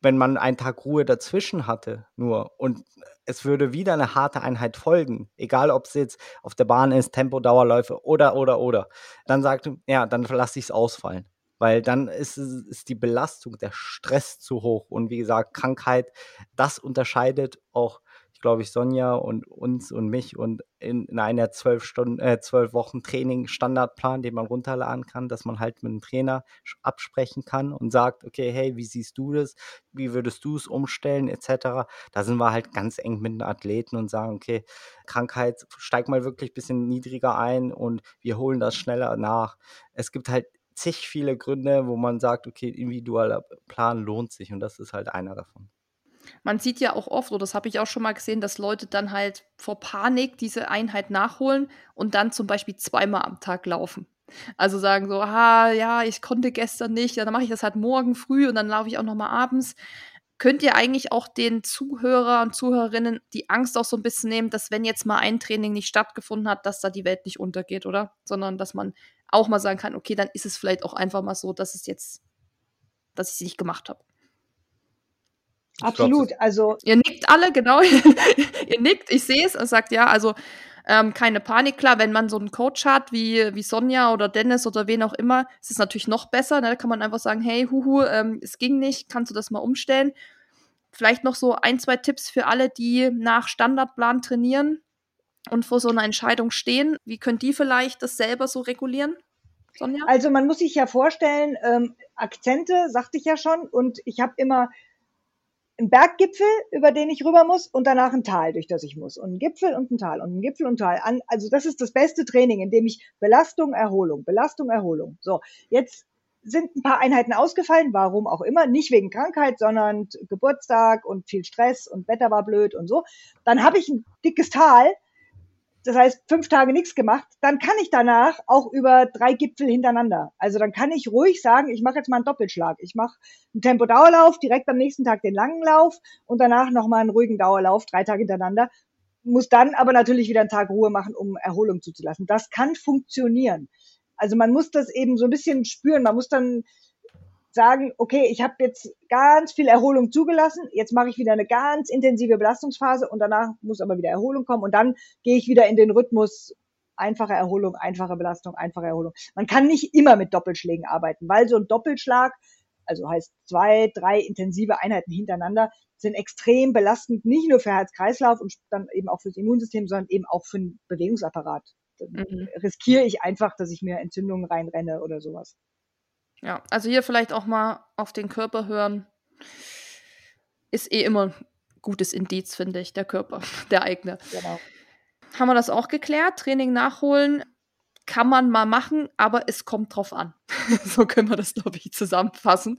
wenn man einen Tag Ruhe dazwischen hatte, nur und es würde wieder eine harte Einheit folgen, egal ob es jetzt auf der Bahn ist, Tempodauerläufe oder, oder, oder, dann sagt, ja, dann lasse ich es ausfallen. Weil dann ist, ist die Belastung, der Stress zu hoch. Und wie gesagt, Krankheit, das unterscheidet auch glaube ich, Sonja und uns und mich und in, in einer zwölf Stunden, äh, Wochen Training Standardplan, den man runterladen kann, dass man halt mit dem Trainer absprechen kann und sagt, okay, hey, wie siehst du das? Wie würdest du es umstellen, etc. Da sind wir halt ganz eng mit den Athleten und sagen, okay, Krankheit, steig mal wirklich ein bisschen niedriger ein und wir holen das schneller nach. Es gibt halt zig viele Gründe, wo man sagt, okay, individueller Plan lohnt sich und das ist halt einer davon. Man sieht ja auch oft, oder das habe ich auch schon mal gesehen, dass Leute dann halt vor Panik diese Einheit nachholen und dann zum Beispiel zweimal am Tag laufen. Also sagen so, ah ja, ich konnte gestern nicht, ja, dann mache ich das halt morgen früh und dann laufe ich auch noch mal abends. Könnt ihr eigentlich auch den Zuhörer und Zuhörerinnen die Angst auch so ein bisschen nehmen, dass wenn jetzt mal ein Training nicht stattgefunden hat, dass da die Welt nicht untergeht, oder? Sondern dass man auch mal sagen kann, okay, dann ist es vielleicht auch einfach mal so, dass es jetzt, dass ich es nicht gemacht habe. Absolut. Glaub, also ihr nickt alle, genau. ihr nickt, ich sehe es und sagt ja, also ähm, keine Panik. Klar, wenn man so einen Coach hat wie, wie Sonja oder Dennis oder wen auch immer, ist es natürlich noch besser. Ne? Da kann man einfach sagen, hey, huhu, ähm, es ging nicht, kannst du das mal umstellen? Vielleicht noch so ein, zwei Tipps für alle, die nach Standardplan trainieren und vor so einer Entscheidung stehen. Wie könnt die vielleicht das selber so regulieren? Sonja? Also man muss sich ja vorstellen, ähm, Akzente, sagte ich ja schon, und ich habe immer ein Berggipfel, über den ich rüber muss und danach ein Tal, durch das ich muss. Und ein Gipfel und ein Tal und ein Gipfel und ein Tal. Also das ist das beste Training, in dem ich Belastung, Erholung, Belastung, Erholung. So, jetzt sind ein paar Einheiten ausgefallen, warum auch immer, nicht wegen Krankheit, sondern Geburtstag und viel Stress und Wetter war blöd und so. Dann habe ich ein dickes Tal das heißt fünf Tage nichts gemacht, dann kann ich danach auch über drei Gipfel hintereinander. Also dann kann ich ruhig sagen, ich mache jetzt mal einen Doppelschlag. Ich mache einen Tempo-Dauerlauf, direkt am nächsten Tag den langen Lauf und danach nochmal einen ruhigen Dauerlauf, drei Tage hintereinander. Muss dann aber natürlich wieder einen Tag Ruhe machen, um Erholung zuzulassen. Das kann funktionieren. Also man muss das eben so ein bisschen spüren. Man muss dann sagen, okay, ich habe jetzt ganz viel Erholung zugelassen, jetzt mache ich wieder eine ganz intensive Belastungsphase und danach muss aber wieder Erholung kommen und dann gehe ich wieder in den Rhythmus einfache Erholung, einfache Belastung, einfache Erholung. Man kann nicht immer mit Doppelschlägen arbeiten, weil so ein Doppelschlag, also heißt zwei, drei intensive Einheiten hintereinander, sind extrem belastend, nicht nur für Herz-Kreislauf und dann eben auch fürs Immunsystem, sondern eben auch für den Bewegungsapparat. Dann mhm. riskiere ich einfach, dass ich mir Entzündungen reinrenne oder sowas. Ja, also hier vielleicht auch mal auf den Körper hören. Ist eh immer ein gutes Indiz, finde ich, der Körper, der eigene. Genau. Haben wir das auch geklärt? Training nachholen kann man mal machen, aber es kommt drauf an. so können wir das, glaube ich, zusammenfassen.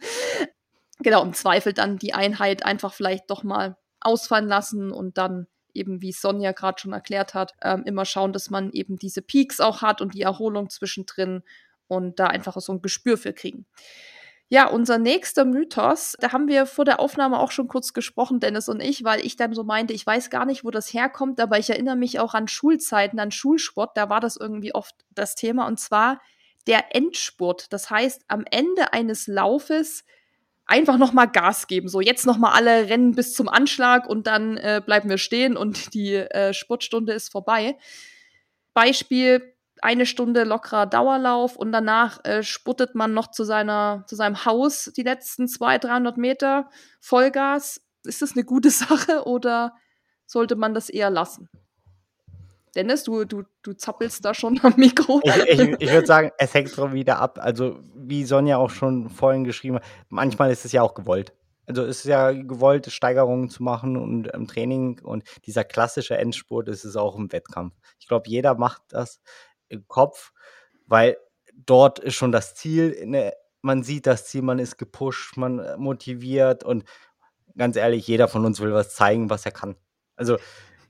Genau, im Zweifel dann die Einheit einfach vielleicht doch mal ausfallen lassen und dann eben, wie Sonja gerade schon erklärt hat, ähm, immer schauen, dass man eben diese Peaks auch hat und die Erholung zwischendrin und da einfach so ein Gespür für kriegen. Ja, unser nächster Mythos, da haben wir vor der Aufnahme auch schon kurz gesprochen, Dennis und ich, weil ich dann so meinte, ich weiß gar nicht, wo das herkommt, aber ich erinnere mich auch an Schulzeiten, an Schulsport, da war das irgendwie oft das Thema und zwar der Endspurt. Das heißt, am Ende eines Laufes einfach noch mal Gas geben. So jetzt noch mal alle rennen bis zum Anschlag und dann äh, bleiben wir stehen und die äh, Sportstunde ist vorbei. Beispiel eine Stunde lockerer Dauerlauf und danach äh, sputtet man noch zu seiner zu seinem Haus die letzten 200, 300 Meter Vollgas. Ist das eine gute Sache oder sollte man das eher lassen? Dennis, du, du, du zappelst da schon am Mikro. Ich, ich, ich würde sagen, es hängt schon wieder ab. Also, wie Sonja auch schon vorhin geschrieben hat, manchmal ist es ja auch gewollt. Also es ist ja gewollt, Steigerungen zu machen und im Training und dieser klassische Endspurt ist es auch im Wettkampf. Ich glaube, jeder macht das im Kopf, weil dort ist schon das Ziel. Ne, man sieht das Ziel, man ist gepusht, man motiviert und ganz ehrlich, jeder von uns will was zeigen, was er kann. Also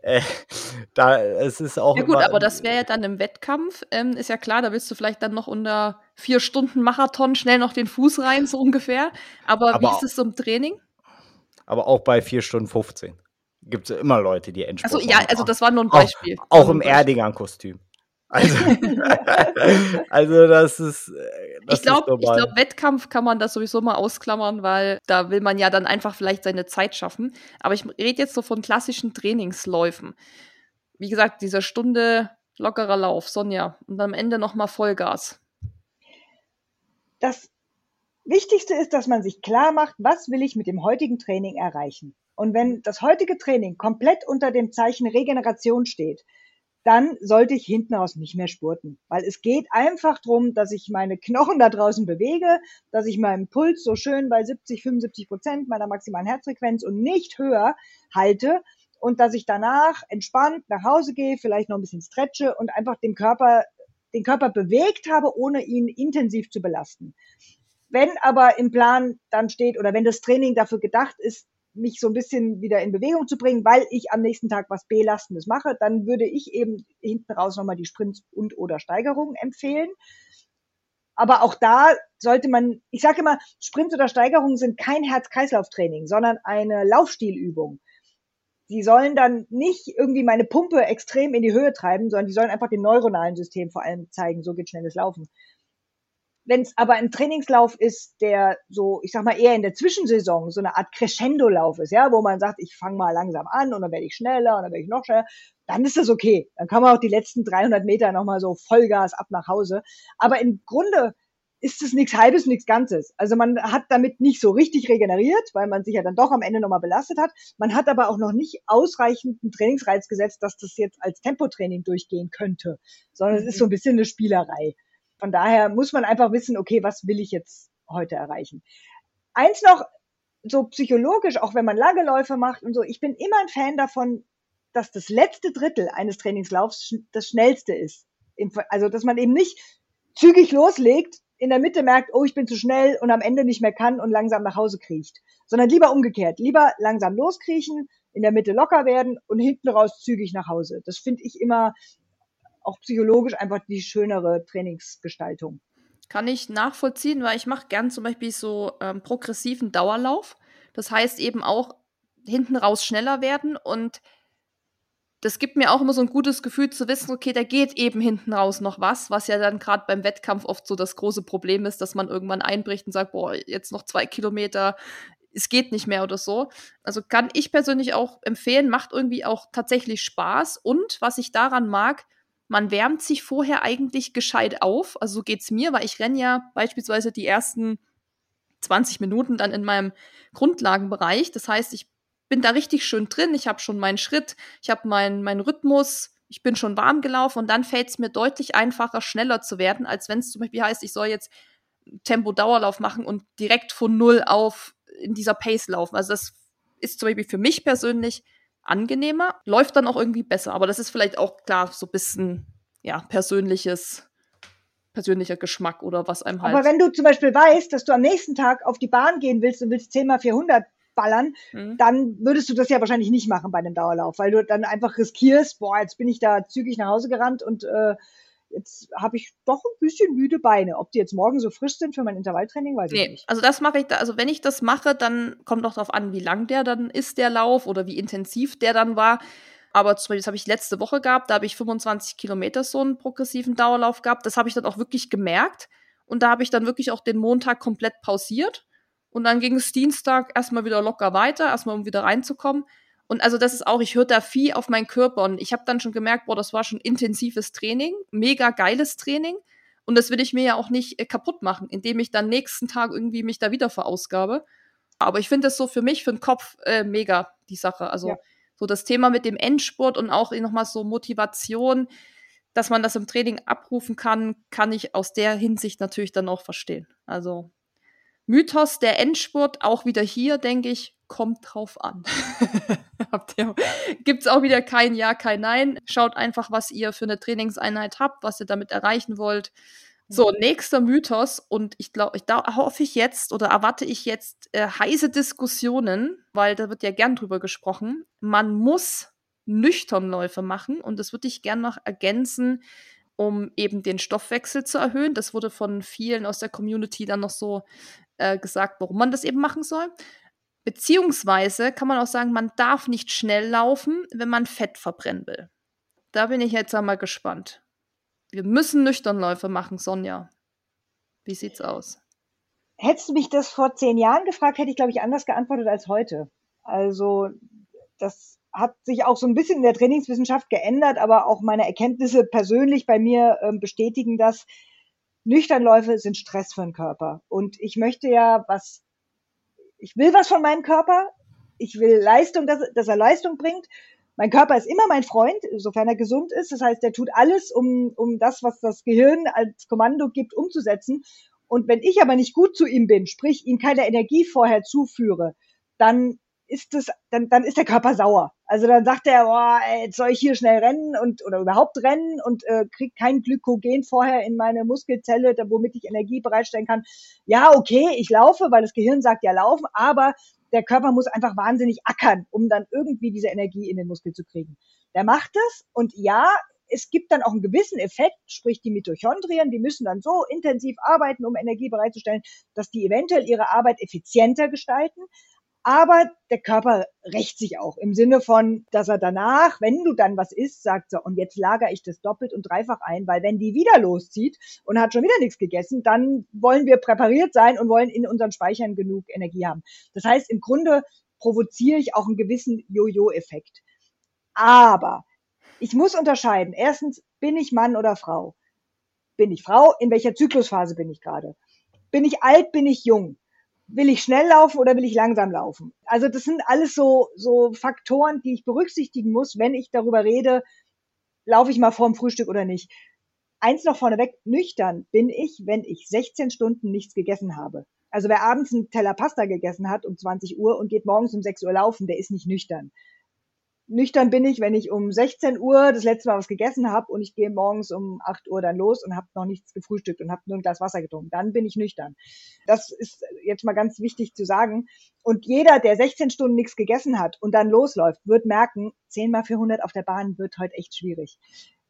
äh, da es ist auch. Ja gut, aber das wäre ja dann im Wettkampf, ähm, ist ja klar, da willst du vielleicht dann noch unter vier Stunden Marathon schnell noch den Fuß rein, so ungefähr. Aber, aber wie ist es so im Training? Aber auch bei vier Stunden 15 gibt es immer Leute, die Endspurt Also ja, also das war nur ein Beispiel. Auch, auch im Erdinger-Kostüm. Also, also das ist. Äh, das ich glaube, glaub, Wettkampf kann man das sowieso mal ausklammern, weil da will man ja dann einfach vielleicht seine Zeit schaffen. Aber ich rede jetzt so von klassischen Trainingsläufen. Wie gesagt, diese Stunde lockerer Lauf, Sonja, und am Ende nochmal Vollgas. Das Wichtigste ist, dass man sich klar macht, was will ich mit dem heutigen Training erreichen. Und wenn das heutige Training komplett unter dem Zeichen Regeneration steht, dann sollte ich hinten raus nicht mehr spurten. Weil es geht einfach darum, dass ich meine Knochen da draußen bewege, dass ich meinen Puls so schön bei 70, 75 Prozent meiner maximalen Herzfrequenz und nicht höher halte und dass ich danach entspannt nach Hause gehe, vielleicht noch ein bisschen stretche und einfach den Körper, den Körper bewegt habe, ohne ihn intensiv zu belasten. Wenn aber im Plan dann steht oder wenn das Training dafür gedacht ist, mich so ein bisschen wieder in Bewegung zu bringen, weil ich am nächsten Tag was Belastendes mache, dann würde ich eben hinten raus nochmal die Sprints und oder Steigerungen empfehlen. Aber auch da sollte man, ich sage immer, Sprints oder Steigerungen sind kein Herz-Kreislauf-Training, sondern eine Laufstilübung. Die sollen dann nicht irgendwie meine Pumpe extrem in die Höhe treiben, sondern die sollen einfach dem neuronalen System vor allem zeigen, so geht schnelles Laufen. Wenn es aber ein Trainingslauf ist, der so, ich sag mal, eher in der Zwischensaison so eine Art Crescendo-Lauf ist, ja, wo man sagt, ich fange mal langsam an und dann werde ich schneller und dann werde ich noch schneller, dann ist das okay. Dann kann man auch die letzten 300 Meter nochmal so Vollgas ab nach Hause. Aber im Grunde ist es nichts Halbes, nichts Ganzes. Also man hat damit nicht so richtig regeneriert, weil man sich ja dann doch am Ende nochmal belastet hat. Man hat aber auch noch nicht ausreichenden Trainingsreiz gesetzt, dass das jetzt als Tempotraining durchgehen könnte, sondern es ist so ein bisschen eine Spielerei. Von daher muss man einfach wissen, okay, was will ich jetzt heute erreichen? Eins noch, so psychologisch, auch wenn man lange Läufe macht und so, ich bin immer ein Fan davon, dass das letzte Drittel eines Trainingslaufs das schnellste ist. Also, dass man eben nicht zügig loslegt, in der Mitte merkt, oh, ich bin zu schnell und am Ende nicht mehr kann und langsam nach Hause kriecht, sondern lieber umgekehrt, lieber langsam loskriechen, in der Mitte locker werden und hinten raus zügig nach Hause. Das finde ich immer auch psychologisch einfach die schönere Trainingsgestaltung. Kann ich nachvollziehen, weil ich mache gern zum Beispiel so ähm, progressiven Dauerlauf. Das heißt eben auch hinten raus schneller werden und das gibt mir auch immer so ein gutes Gefühl zu wissen, okay, da geht eben hinten raus noch was, was ja dann gerade beim Wettkampf oft so das große Problem ist, dass man irgendwann einbricht und sagt, boah, jetzt noch zwei Kilometer, es geht nicht mehr oder so. Also kann ich persönlich auch empfehlen, macht irgendwie auch tatsächlich Spaß und was ich daran mag, man wärmt sich vorher eigentlich gescheit auf. Also so geht's mir, weil ich renne ja beispielsweise die ersten 20 Minuten dann in meinem Grundlagenbereich. Das heißt, ich bin da richtig schön drin. Ich habe schon meinen Schritt, ich habe meinen mein Rhythmus, ich bin schon warm gelaufen und dann fällt es mir deutlich einfacher, schneller zu werden, als wenn es zum Beispiel heißt, ich soll jetzt Tempo-Dauerlauf machen und direkt von null auf in dieser Pace laufen. Also das ist zum Beispiel für mich persönlich angenehmer, läuft dann auch irgendwie besser. Aber das ist vielleicht auch klar so ein bisschen ja, persönliches, persönlicher Geschmack oder was einem halt. Aber wenn du zum Beispiel weißt, dass du am nächsten Tag auf die Bahn gehen willst und willst 10 mal 400 ballern, mhm. dann würdest du das ja wahrscheinlich nicht machen bei einem Dauerlauf, weil du dann einfach riskierst, boah, jetzt bin ich da zügig nach Hause gerannt und äh, jetzt habe ich doch ein bisschen müde Beine. Ob die jetzt morgen so frisch sind für mein Intervalltraining, weiß nee, ich nicht. Also das mache ich da, also wenn ich das mache, dann kommt auch darauf an, wie lang der dann ist, der Lauf oder wie intensiv der dann war. Aber zum Beispiel, das habe ich letzte Woche gehabt, da habe ich 25 Kilometer so einen progressiven Dauerlauf gehabt. Das habe ich dann auch wirklich gemerkt. Und da habe ich dann wirklich auch den Montag komplett pausiert. Und dann ging es Dienstag erstmal wieder locker weiter, erstmal um wieder reinzukommen. Und also das ist auch, ich höre da viel auf meinen Körper und ich habe dann schon gemerkt, boah, das war schon intensives Training, mega geiles Training. Und das will ich mir ja auch nicht äh, kaputt machen, indem ich dann nächsten Tag irgendwie mich da wieder verausgabe. Aber ich finde das so für mich, für den Kopf äh, mega, die Sache. Also ja. so das Thema mit dem Endspurt und auch nochmal so Motivation, dass man das im Training abrufen kann, kann ich aus der Hinsicht natürlich dann auch verstehen. Also Mythos der Endspurt, auch wieder hier, denke ich, kommt drauf an. Gibt es auch wieder kein Ja, kein Nein. Schaut einfach, was ihr für eine Trainingseinheit habt, was ihr damit erreichen wollt. So, nächster Mythos und ich glaube, da hoffe ich jetzt oder erwarte ich jetzt äh, heiße Diskussionen, weil da wird ja gern drüber gesprochen. Man muss Nüchternläufe machen und das würde ich gern noch ergänzen, um eben den Stoffwechsel zu erhöhen. Das wurde von vielen aus der Community dann noch so äh, gesagt, warum man das eben machen soll. Beziehungsweise kann man auch sagen, man darf nicht schnell laufen, wenn man Fett verbrennen will. Da bin ich jetzt einmal gespannt. Wir müssen Nüchternläufe machen, Sonja. Wie sieht's aus? Hättest du mich das vor zehn Jahren gefragt, hätte ich, glaube ich, anders geantwortet als heute. Also, das hat sich auch so ein bisschen in der Trainingswissenschaft geändert, aber auch meine Erkenntnisse persönlich bei mir äh, bestätigen das. Nüchternläufe sind Stress für den Körper. Und ich möchte ja was ich will was von meinem Körper, ich will Leistung, dass, dass er Leistung bringt. Mein Körper ist immer mein Freund, sofern er gesund ist. Das heißt, er tut alles, um, um das, was das Gehirn als Kommando gibt, umzusetzen. Und wenn ich aber nicht gut zu ihm bin, sprich ihm keine Energie vorher zuführe, dann ist es, dann, dann ist der Körper sauer. Also dann sagt er, boah, jetzt soll ich hier schnell rennen und oder überhaupt rennen und äh, krieg kein Glykogen vorher in meine Muskelzelle, womit ich Energie bereitstellen kann. Ja, okay, ich laufe, weil das Gehirn sagt ja laufen, aber der Körper muss einfach wahnsinnig ackern, um dann irgendwie diese Energie in den Muskel zu kriegen. Der macht es und ja, es gibt dann auch einen gewissen Effekt, sprich die Mitochondrien, die müssen dann so intensiv arbeiten, um Energie bereitzustellen, dass die eventuell ihre Arbeit effizienter gestalten. Aber der Körper rächt sich auch im Sinne von, dass er danach, wenn du dann was isst, sagt so, und jetzt lagere ich das doppelt und dreifach ein, weil wenn die wieder loszieht und hat schon wieder nichts gegessen, dann wollen wir präpariert sein und wollen in unseren Speichern genug Energie haben. Das heißt, im Grunde provoziere ich auch einen gewissen Jojo-Effekt. Aber ich muss unterscheiden. Erstens, bin ich Mann oder Frau? Bin ich Frau? In welcher Zyklusphase bin ich gerade? Bin ich alt? Bin ich jung? Will ich schnell laufen oder will ich langsam laufen? Also das sind alles so, so Faktoren, die ich berücksichtigen muss, wenn ich darüber rede, laufe ich mal vorm Frühstück oder nicht. Eins noch vorneweg, nüchtern bin ich, wenn ich 16 Stunden nichts gegessen habe. Also wer abends einen Teller Pasta gegessen hat um 20 Uhr und geht morgens um 6 Uhr laufen, der ist nicht nüchtern nüchtern bin ich, wenn ich um 16 Uhr das letzte Mal was gegessen habe und ich gehe morgens um 8 Uhr dann los und habe noch nichts gefrühstückt und habe nur ein Glas Wasser getrunken. Dann bin ich nüchtern. Das ist jetzt mal ganz wichtig zu sagen. Und jeder, der 16 Stunden nichts gegessen hat und dann losläuft, wird merken, 10 mal 400 auf der Bahn wird heute echt schwierig.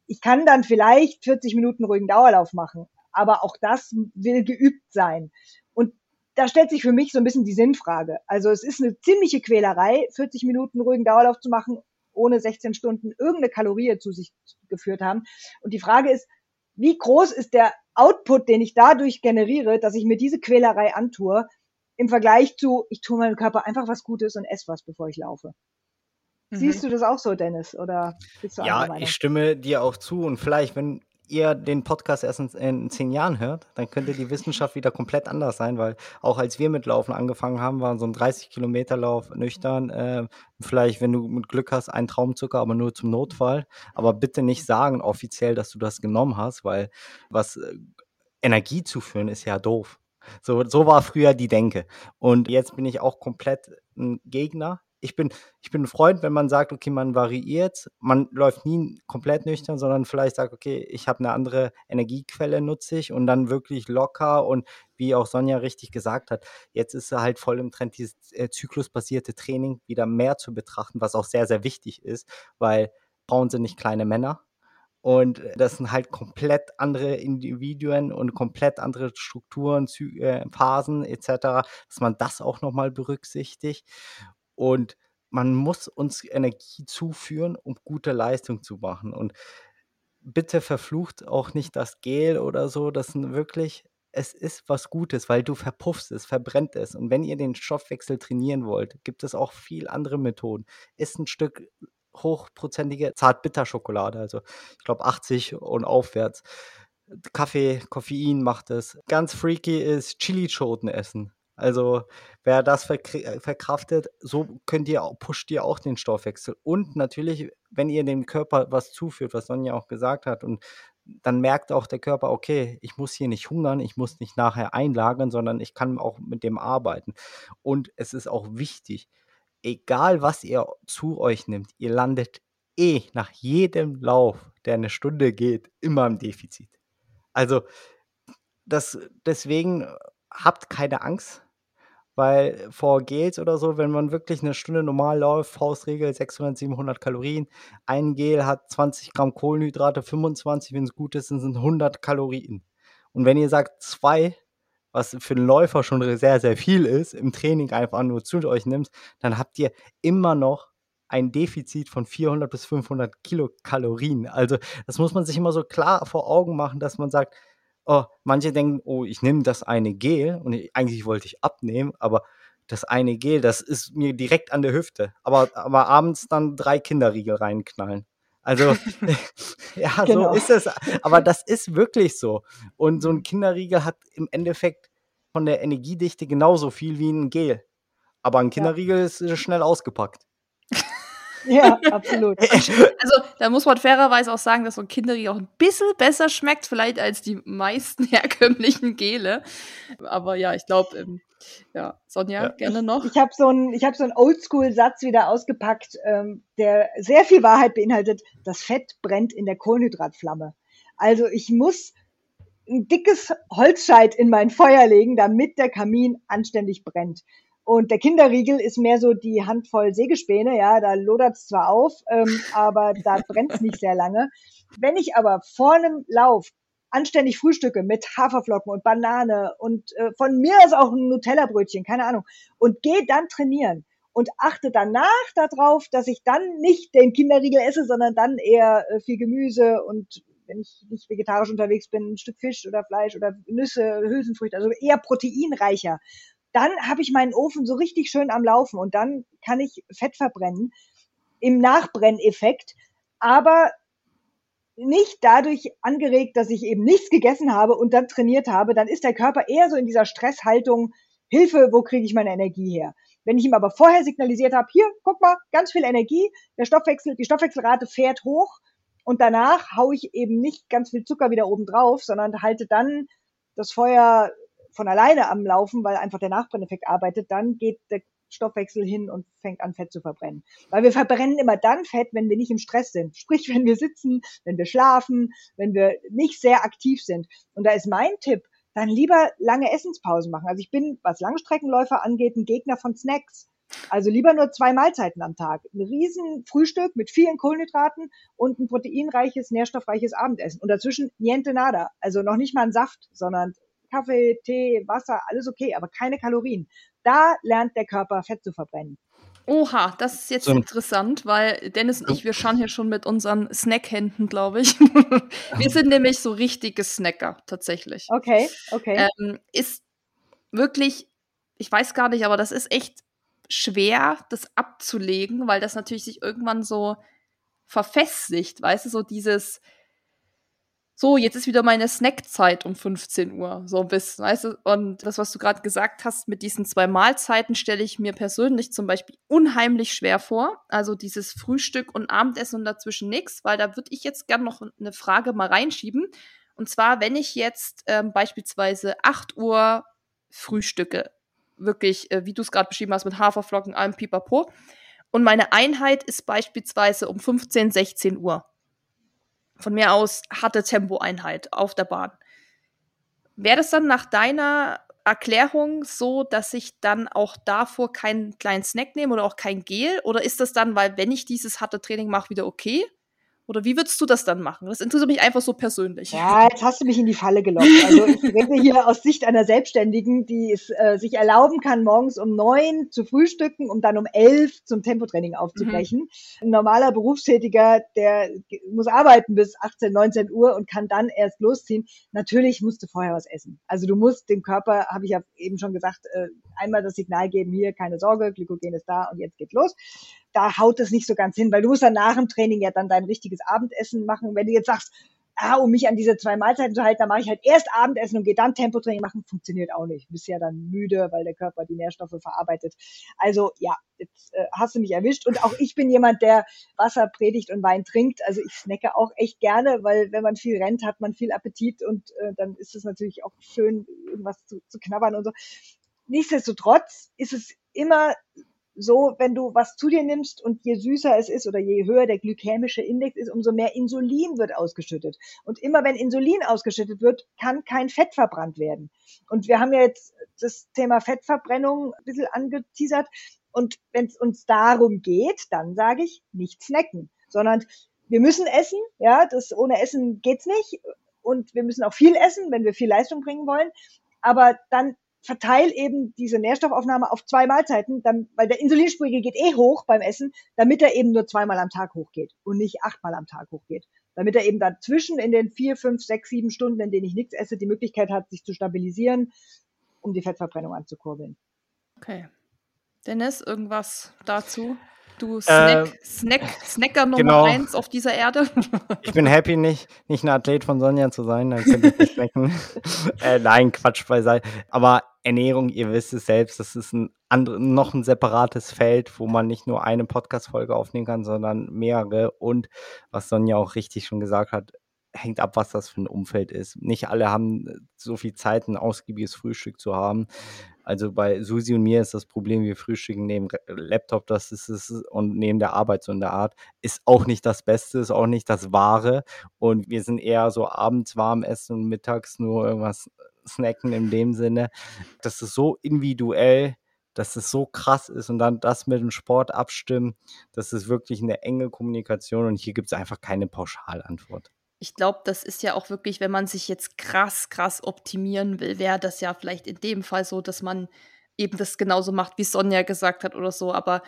Ich kann dann vielleicht 40 Minuten ruhigen Dauerlauf machen, aber auch das will geübt sein. Und da stellt sich für mich so ein bisschen die Sinnfrage. Also es ist eine ziemliche Quälerei, 40 Minuten ruhigen Dauerlauf zu machen ohne 16 Stunden irgendeine Kalorie zu sich geführt haben. Und die Frage ist, wie groß ist der Output, den ich dadurch generiere, dass ich mir diese Quälerei antue, im Vergleich zu, ich tue meinem Körper einfach was Gutes und esse was, bevor ich laufe. Mhm. Siehst du das auch so, Dennis? Oder bist du Ja, ich stimme dir auch zu. Und vielleicht, wenn ihr den Podcast erst in, in, zehn Jahren hört, dann könnte die Wissenschaft wieder komplett anders sein, weil auch als wir mit Laufen angefangen haben, waren so ein 30 Kilometer Lauf nüchtern. Äh, vielleicht, wenn du mit Glück hast, ein Traumzucker, aber nur zum Notfall. Aber bitte nicht sagen offiziell, dass du das genommen hast, weil was äh, Energie zuführen ist ja doof. So, so war früher die Denke. Und jetzt bin ich auch komplett ein Gegner ich bin, ich bin ein Freund, wenn man sagt, okay, man variiert, man läuft nie komplett nüchtern, sondern vielleicht sagt, okay, ich habe eine andere Energiequelle nutze ich und dann wirklich locker und wie auch Sonja richtig gesagt hat, jetzt ist halt voll im Trend, dieses äh, zyklusbasierte Training wieder mehr zu betrachten, was auch sehr, sehr wichtig ist, weil Frauen sind nicht kleine Männer, und das sind halt komplett andere Individuen und komplett andere Strukturen, äh, Phasen etc., dass man das auch nochmal berücksichtigt. Und man muss uns Energie zuführen, um gute Leistung zu machen. Und bitte verflucht auch nicht das Gel oder so. Das sind wirklich, es ist was Gutes, weil du verpuffst es, verbrennt es. Und wenn ihr den Stoffwechsel trainieren wollt, gibt es auch viel andere Methoden. Ist ein Stück hochprozentige Zartbitterschokolade, also ich glaube 80 und aufwärts. Kaffee, Koffein macht es. Ganz freaky ist Chili-Schoten essen. Also wer das äh, verkraftet, so könnt ihr, pusht ihr auch den Stoffwechsel. Und natürlich, wenn ihr dem Körper was zuführt, was Sonja auch gesagt hat, und dann merkt auch der Körper, okay, ich muss hier nicht hungern, ich muss nicht nachher einlagern, sondern ich kann auch mit dem arbeiten. Und es ist auch wichtig, egal was ihr zu euch nimmt, ihr landet eh nach jedem Lauf, der eine Stunde geht, immer im Defizit. Also das, deswegen habt keine Angst, weil vor Gels oder so, wenn man wirklich eine Stunde normal läuft, Faustregel 600, 700 Kalorien, ein Gel hat 20 Gramm Kohlenhydrate, 25, wenn es gut ist, sind 100 Kalorien. Und wenn ihr sagt, zwei, was für einen Läufer schon sehr, sehr viel ist, im Training einfach nur zu euch nimmst, dann habt ihr immer noch ein Defizit von 400 bis 500 Kilokalorien. Also das muss man sich immer so klar vor Augen machen, dass man sagt, oh, manche denken, oh, ich nehme das eine Gel und ich, eigentlich wollte ich abnehmen, aber das eine Gel, das ist mir direkt an der Hüfte. Aber, aber abends dann drei Kinderriegel reinknallen. Also, ja, genau. so ist es. Aber das ist wirklich so. Und so ein Kinderriegel hat im Endeffekt von der Energiedichte genauso viel wie ein Gel. Aber ein Kinderriegel ja. ist schnell ausgepackt. Ja, absolut. Also da muss man fairerweise auch sagen, dass so ein Kinderriegel auch ein bisschen besser schmeckt, vielleicht als die meisten herkömmlichen Gele. Aber ja, ich glaube, ähm, ja, Sonja, ja. gerne noch. Ich, ich habe so einen hab so Oldschool-Satz wieder ausgepackt, ähm, der sehr viel Wahrheit beinhaltet. Das Fett brennt in der Kohlenhydratflamme. Also ich muss ein dickes Holzscheit in mein Feuer legen, damit der Kamin anständig brennt. Und der Kinderriegel ist mehr so die Handvoll Sägespäne, ja, da lodert es zwar auf, ähm, aber da brennt es nicht sehr lange. Wenn ich aber vor einem Lauf anständig frühstücke mit Haferflocken und Banane und äh, von mir ist auch ein Nutella-Brötchen, keine Ahnung, und gehe dann trainieren und achte danach darauf, dass ich dann nicht den Kinderriegel esse, sondern dann eher äh, viel Gemüse und wenn ich nicht vegetarisch unterwegs bin, ein Stück Fisch oder Fleisch oder Nüsse, Hülsenfrüchte, also eher proteinreicher dann habe ich meinen Ofen so richtig schön am Laufen und dann kann ich Fett verbrennen im Nachbrenneffekt, aber nicht dadurch angeregt, dass ich eben nichts gegessen habe und dann trainiert habe, dann ist der Körper eher so in dieser Stresshaltung, Hilfe, wo kriege ich meine Energie her? Wenn ich ihm aber vorher signalisiert habe, hier, guck mal, ganz viel Energie, der Stoffwechsel, die Stoffwechselrate fährt hoch und danach haue ich eben nicht ganz viel Zucker wieder oben drauf, sondern halte dann das Feuer von alleine am Laufen, weil einfach der Nachbrenneffekt arbeitet, dann geht der Stoffwechsel hin und fängt an, Fett zu verbrennen. Weil wir verbrennen immer dann Fett, wenn wir nicht im Stress sind. Sprich, wenn wir sitzen, wenn wir schlafen, wenn wir nicht sehr aktiv sind. Und da ist mein Tipp, dann lieber lange Essenspausen machen. Also ich bin, was Langstreckenläufer angeht, ein Gegner von Snacks. Also lieber nur zwei Mahlzeiten am Tag. Ein riesen Frühstück mit vielen Kohlenhydraten und ein proteinreiches, nährstoffreiches Abendessen. Und dazwischen niente nada. Also noch nicht mal ein Saft, sondern Kaffee, Tee, Wasser, alles okay, aber keine Kalorien. Da lernt der Körper Fett zu verbrennen. Oha, das ist jetzt so. interessant, weil Dennis und ich, wir schauen hier schon mit unseren Snackhänden, glaube ich. wir sind nämlich so richtige Snacker, tatsächlich. Okay, okay. Ähm, ist wirklich, ich weiß gar nicht, aber das ist echt schwer, das abzulegen, weil das natürlich sich irgendwann so verfestigt, weißt du, so dieses, so, jetzt ist wieder meine Snackzeit um 15 Uhr, so ein bisschen, weißt du? Und das, was du gerade gesagt hast mit diesen zwei Mahlzeiten, stelle ich mir persönlich zum Beispiel unheimlich schwer vor. Also dieses Frühstück und Abendessen und dazwischen nichts, weil da würde ich jetzt gern noch eine Frage mal reinschieben. Und zwar, wenn ich jetzt ähm, beispielsweise 8 Uhr frühstücke, wirklich, äh, wie du es gerade beschrieben hast, mit Haferflocken, allem Pipapo, und meine Einheit ist beispielsweise um 15, 16 Uhr von mir aus harte Tempoeinheit auf der Bahn. Wäre das dann nach deiner Erklärung so, dass ich dann auch davor keinen kleinen Snack nehme oder auch kein Gel? Oder ist das dann, weil wenn ich dieses harte Training mache, wieder okay? Oder wie würdest du das dann machen? Das interessiert mich einfach so persönlich. Ja, jetzt hast du mich in die Falle gelockt. Also ich rede hier aus Sicht einer Selbstständigen, die es äh, sich erlauben kann, morgens um neun zu frühstücken, um dann um elf zum Tempotraining aufzubrechen. Mhm. Ein normaler Berufstätiger, der muss arbeiten bis 18, 19 Uhr und kann dann erst losziehen. Natürlich musst du vorher was essen. Also du musst dem Körper, habe ich ja eben schon gesagt, äh, einmal das Signal geben, hier, keine Sorge, Glykogen ist da und jetzt geht's los da haut es nicht so ganz hin, weil du musst dann nach dem Training ja dann dein richtiges Abendessen machen. Wenn du jetzt sagst, ah, um mich an diese zwei Mahlzeiten zu halten, dann mache ich halt erst Abendessen und gehe dann Tempotraining machen, funktioniert auch nicht. Du bist ja dann müde, weil der Körper die Nährstoffe verarbeitet. Also ja, jetzt äh, hast du mich erwischt. Und auch ich bin jemand, der Wasser predigt und Wein trinkt. Also ich snacke auch echt gerne, weil wenn man viel rennt, hat man viel Appetit und äh, dann ist es natürlich auch schön, irgendwas zu, zu knabbern und so. Nichtsdestotrotz ist es immer so, wenn du was zu dir nimmst und je süßer es ist oder je höher der glykämische Index ist, umso mehr Insulin wird ausgeschüttet. Und immer wenn Insulin ausgeschüttet wird, kann kein Fett verbrannt werden. Und wir haben ja jetzt das Thema Fettverbrennung ein bisschen angeteasert. Und wenn es uns darum geht, dann sage ich nicht snacken, sondern wir müssen essen. Ja, das ohne Essen geht's nicht. Und wir müssen auch viel essen, wenn wir viel Leistung bringen wollen. Aber dann verteil eben diese Nährstoffaufnahme auf zwei Mahlzeiten, dann, weil der Insulinspiegel geht eh hoch beim Essen, damit er eben nur zweimal am Tag hochgeht und nicht achtmal am Tag hochgeht. Damit er eben dazwischen in den vier, fünf, sechs, sieben Stunden, in denen ich nichts esse, die Möglichkeit hat, sich zu stabilisieren, um die Fettverbrennung anzukurbeln. Okay. Dennis, irgendwas dazu? Du Snack, äh, Snack, Snacker Nummer genau. eins auf dieser Erde. ich bin happy, nicht, nicht ein Athlet von Sonja zu sein, dann könnte ich nicht schmecken. äh, nein, Quatsch beiseite. Aber Ernährung, ihr wisst es selbst, das ist ein andere, noch ein separates Feld, wo man nicht nur eine Podcast-Folge aufnehmen kann, sondern mehrere. Und was Sonja auch richtig schon gesagt hat, hängt ab, was das für ein Umfeld ist. Nicht alle haben so viel Zeit, ein ausgiebiges Frühstück zu haben. Also bei Susi und mir ist das Problem, wir frühstücken neben Laptop, das ist es, und neben der Arbeit so in der Art, ist auch nicht das Beste, ist auch nicht das Wahre. Und wir sind eher so abends warm essen und mittags nur irgendwas snacken in dem Sinne. Das ist so individuell, dass es so krass ist und dann das mit dem Sport abstimmen, das ist wirklich eine enge Kommunikation und hier gibt es einfach keine Pauschalantwort ich glaube, das ist ja auch wirklich, wenn man sich jetzt krass, krass optimieren will, wäre das ja vielleicht in dem Fall so, dass man eben das genauso macht, wie Sonja gesagt hat oder so. Aber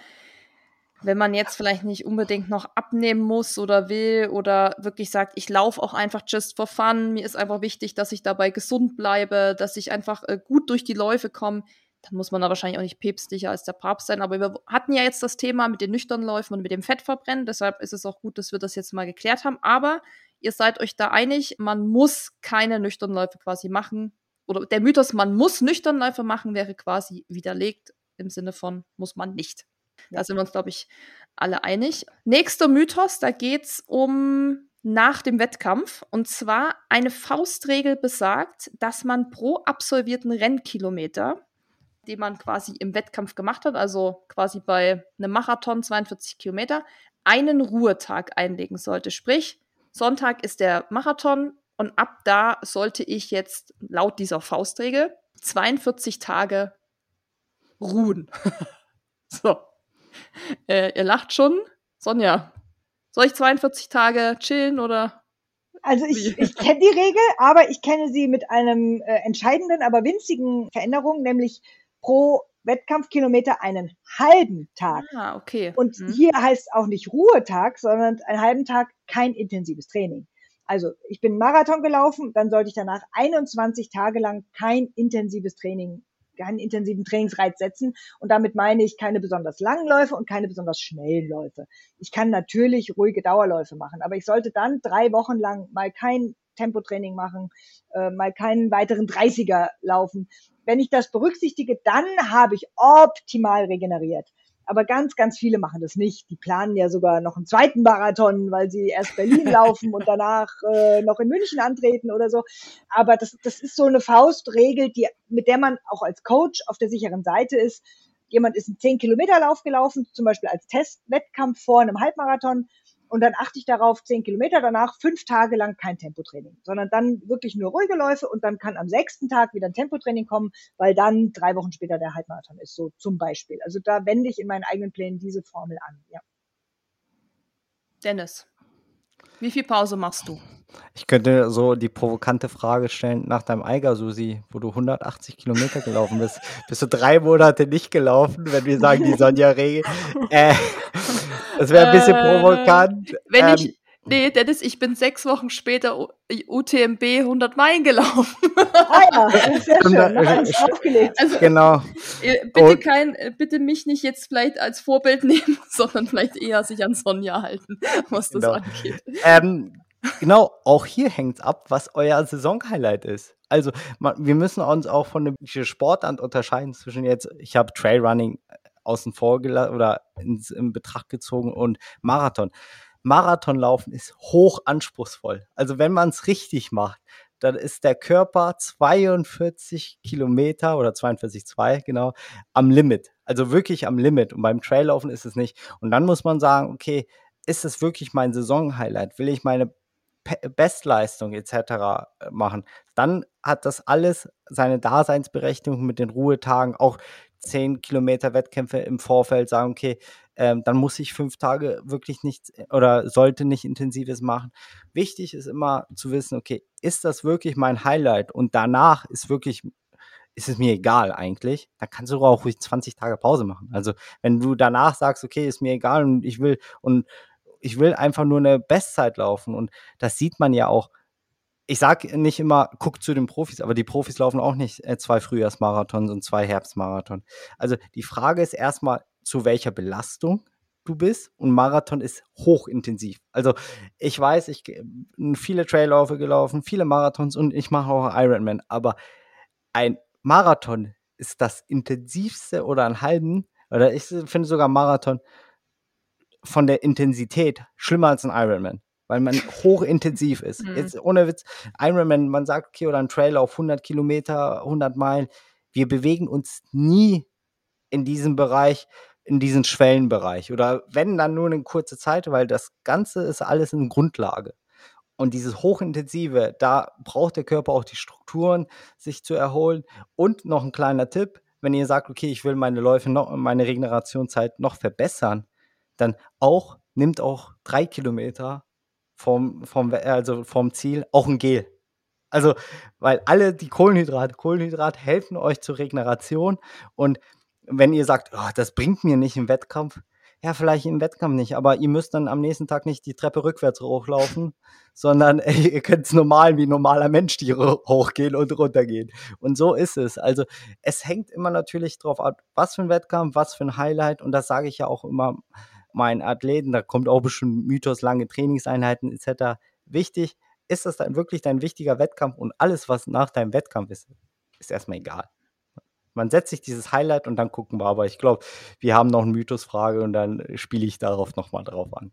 wenn man jetzt vielleicht nicht unbedingt noch abnehmen muss oder will oder wirklich sagt, ich laufe auch einfach just for fun, mir ist einfach wichtig, dass ich dabei gesund bleibe, dass ich einfach äh, gut durch die Läufe komme, dann muss man da wahrscheinlich auch nicht päpstlicher als der Papst sein. Aber wir hatten ja jetzt das Thema mit den nüchternen Läufen und mit dem Fettverbrennen. Deshalb ist es auch gut, dass wir das jetzt mal geklärt haben. Aber ihr seid euch da einig, man muss keine nüchternen Läufe quasi machen. Oder der Mythos, man muss nüchtern Läufe machen, wäre quasi widerlegt im Sinne von muss man nicht. Da sind wir uns, glaube ich, alle einig. Nächster Mythos, da geht es um nach dem Wettkampf. Und zwar eine Faustregel besagt, dass man pro absolvierten Rennkilometer, den man quasi im Wettkampf gemacht hat, also quasi bei einem Marathon 42 Kilometer, einen Ruhetag einlegen sollte. Sprich, Sonntag ist der Marathon und ab da sollte ich jetzt laut dieser Faustregel 42 Tage ruhen. so. Äh, ihr lacht schon. Sonja, soll ich 42 Tage chillen oder? Also ich, ich kenne die Regel, aber ich kenne sie mit einem äh, entscheidenden, aber winzigen Veränderung, nämlich pro Wettkampfkilometer einen halben Tag. Ah, okay. Und hm. hier heißt auch nicht Ruhetag, sondern einen halben Tag kein intensives Training. Also ich bin Marathon gelaufen, dann sollte ich danach 21 Tage lang kein intensives Training, keinen intensiven Trainingsreiz setzen. Und damit meine ich keine besonders langen Läufe und keine besonders schnellen Läufe. Ich kann natürlich ruhige Dauerläufe machen, aber ich sollte dann drei Wochen lang mal kein Tempotraining machen, äh, mal keinen weiteren 30er laufen. Wenn ich das berücksichtige, dann habe ich optimal regeneriert. Aber ganz, ganz viele machen das nicht. Die planen ja sogar noch einen zweiten Marathon, weil sie erst Berlin laufen und danach äh, noch in München antreten oder so. Aber das, das ist so eine Faustregel, die, mit der man auch als Coach auf der sicheren Seite ist. Jemand ist einen 10-Kilometer-Lauf gelaufen, zum Beispiel als Testwettkampf vor einem Halbmarathon und dann achte ich darauf, zehn Kilometer danach fünf Tage lang kein Tempotraining, sondern dann wirklich nur ruhige Läufe und dann kann am sechsten Tag wieder ein Tempotraining kommen, weil dann drei Wochen später der Halbmarathon ist, so zum Beispiel. Also da wende ich in meinen eigenen Plänen diese Formel an, ja. Dennis. Wie viel Pause machst du? Ich könnte so die provokante Frage stellen nach deinem Eiger, Susi, wo du 180 Kilometer gelaufen bist. Bist du drei Monate nicht gelaufen, wenn wir sagen, die Sonja Rege? Äh, das wäre ein bisschen äh, provokant. Wenn ähm, ich, Nee, Dennis, ich bin sechs Wochen später UTMB 100 Meilen gelaufen. Ah ja, sehr schön. Noch Also, genau. Äh, bitte, kein, äh, bitte mich nicht jetzt vielleicht als Vorbild nehmen, sondern vielleicht eher sich an Sonja halten, was das genau. angeht. Ähm, genau, auch hier hängt es ab, was euer Saisonhighlight ist. Also man, wir müssen uns auch von dem Sportart unterscheiden zwischen jetzt, ich habe Trailrunning außen vor oder ins, in Betracht gezogen und Marathon. Marathonlaufen ist hoch anspruchsvoll. Also wenn man es richtig macht, dann ist der Körper 42 Kilometer oder 42,2 genau am Limit. Also wirklich am Limit. Und beim Traillaufen ist es nicht. Und dann muss man sagen, okay, ist es wirklich mein Saisonhighlight? Will ich meine Bestleistung etc. Äh, machen? Dann hat das alles seine Daseinsberechtigung mit den Ruhetagen, auch 10 Kilometer Wettkämpfe im Vorfeld sagen, okay, ähm, dann muss ich fünf Tage wirklich nichts äh, oder sollte nicht intensives machen. Wichtig ist immer zu wissen, okay, ist das wirklich mein Highlight? Und danach ist wirklich, ist es mir egal eigentlich. Da kannst du auch ruhig 20 Tage Pause machen. Also wenn du danach sagst, okay, ist mir egal und ich will und ich will einfach nur eine Bestzeit laufen und das sieht man ja auch ich sage nicht immer, guck zu den Profis, aber die Profis laufen auch nicht äh, zwei Frühjahrsmarathons und zwei Herbstmarathons. Also die Frage ist erstmal, zu welcher Belastung du bist und Marathon ist hochintensiv. Also ich weiß, ich viele Traillaufe gelaufen, viele Marathons und ich mache auch Ironman, aber ein Marathon ist das intensivste oder ein halben oder ich finde sogar Marathon von der Intensität schlimmer als ein Ironman weil man hochintensiv ist. Mhm. Jetzt ohne Witz, Ironman, man sagt, okay, oder ein Trail auf 100 Kilometer, 100 Meilen, wir bewegen uns nie in diesem Bereich, in diesen Schwellenbereich oder wenn dann nur eine kurze Zeit, weil das Ganze ist alles in Grundlage. Und dieses Hochintensive, da braucht der Körper auch die Strukturen, sich zu erholen. Und noch ein kleiner Tipp, wenn ihr sagt, okay, ich will meine Läufe noch, meine Regenerationszeit noch verbessern, dann auch, nimmt auch drei Kilometer vom, vom, also vom Ziel auch ein Gel. Also, weil alle die Kohlenhydrate, Kohlenhydrate helfen euch zur Regeneration. Und wenn ihr sagt, oh, das bringt mir nicht im Wettkampf, ja, vielleicht im Wettkampf nicht, aber ihr müsst dann am nächsten Tag nicht die Treppe rückwärts hochlaufen, sondern ey, ihr könnt es normal wie normaler Mensch die hochgehen und runtergehen. Und so ist es. Also es hängt immer natürlich drauf ab, was für ein Wettkampf, was für ein Highlight. Und das sage ich ja auch immer meinen Athleten, da kommt auch bestimmt Mythos, lange Trainingseinheiten etc. Wichtig, ist das dann wirklich dein wichtiger Wettkampf und alles, was nach deinem Wettkampf ist, ist erstmal egal. Man setzt sich dieses Highlight und dann gucken wir, aber ich glaube, wir haben noch eine Mythosfrage und dann spiele ich darauf nochmal drauf an.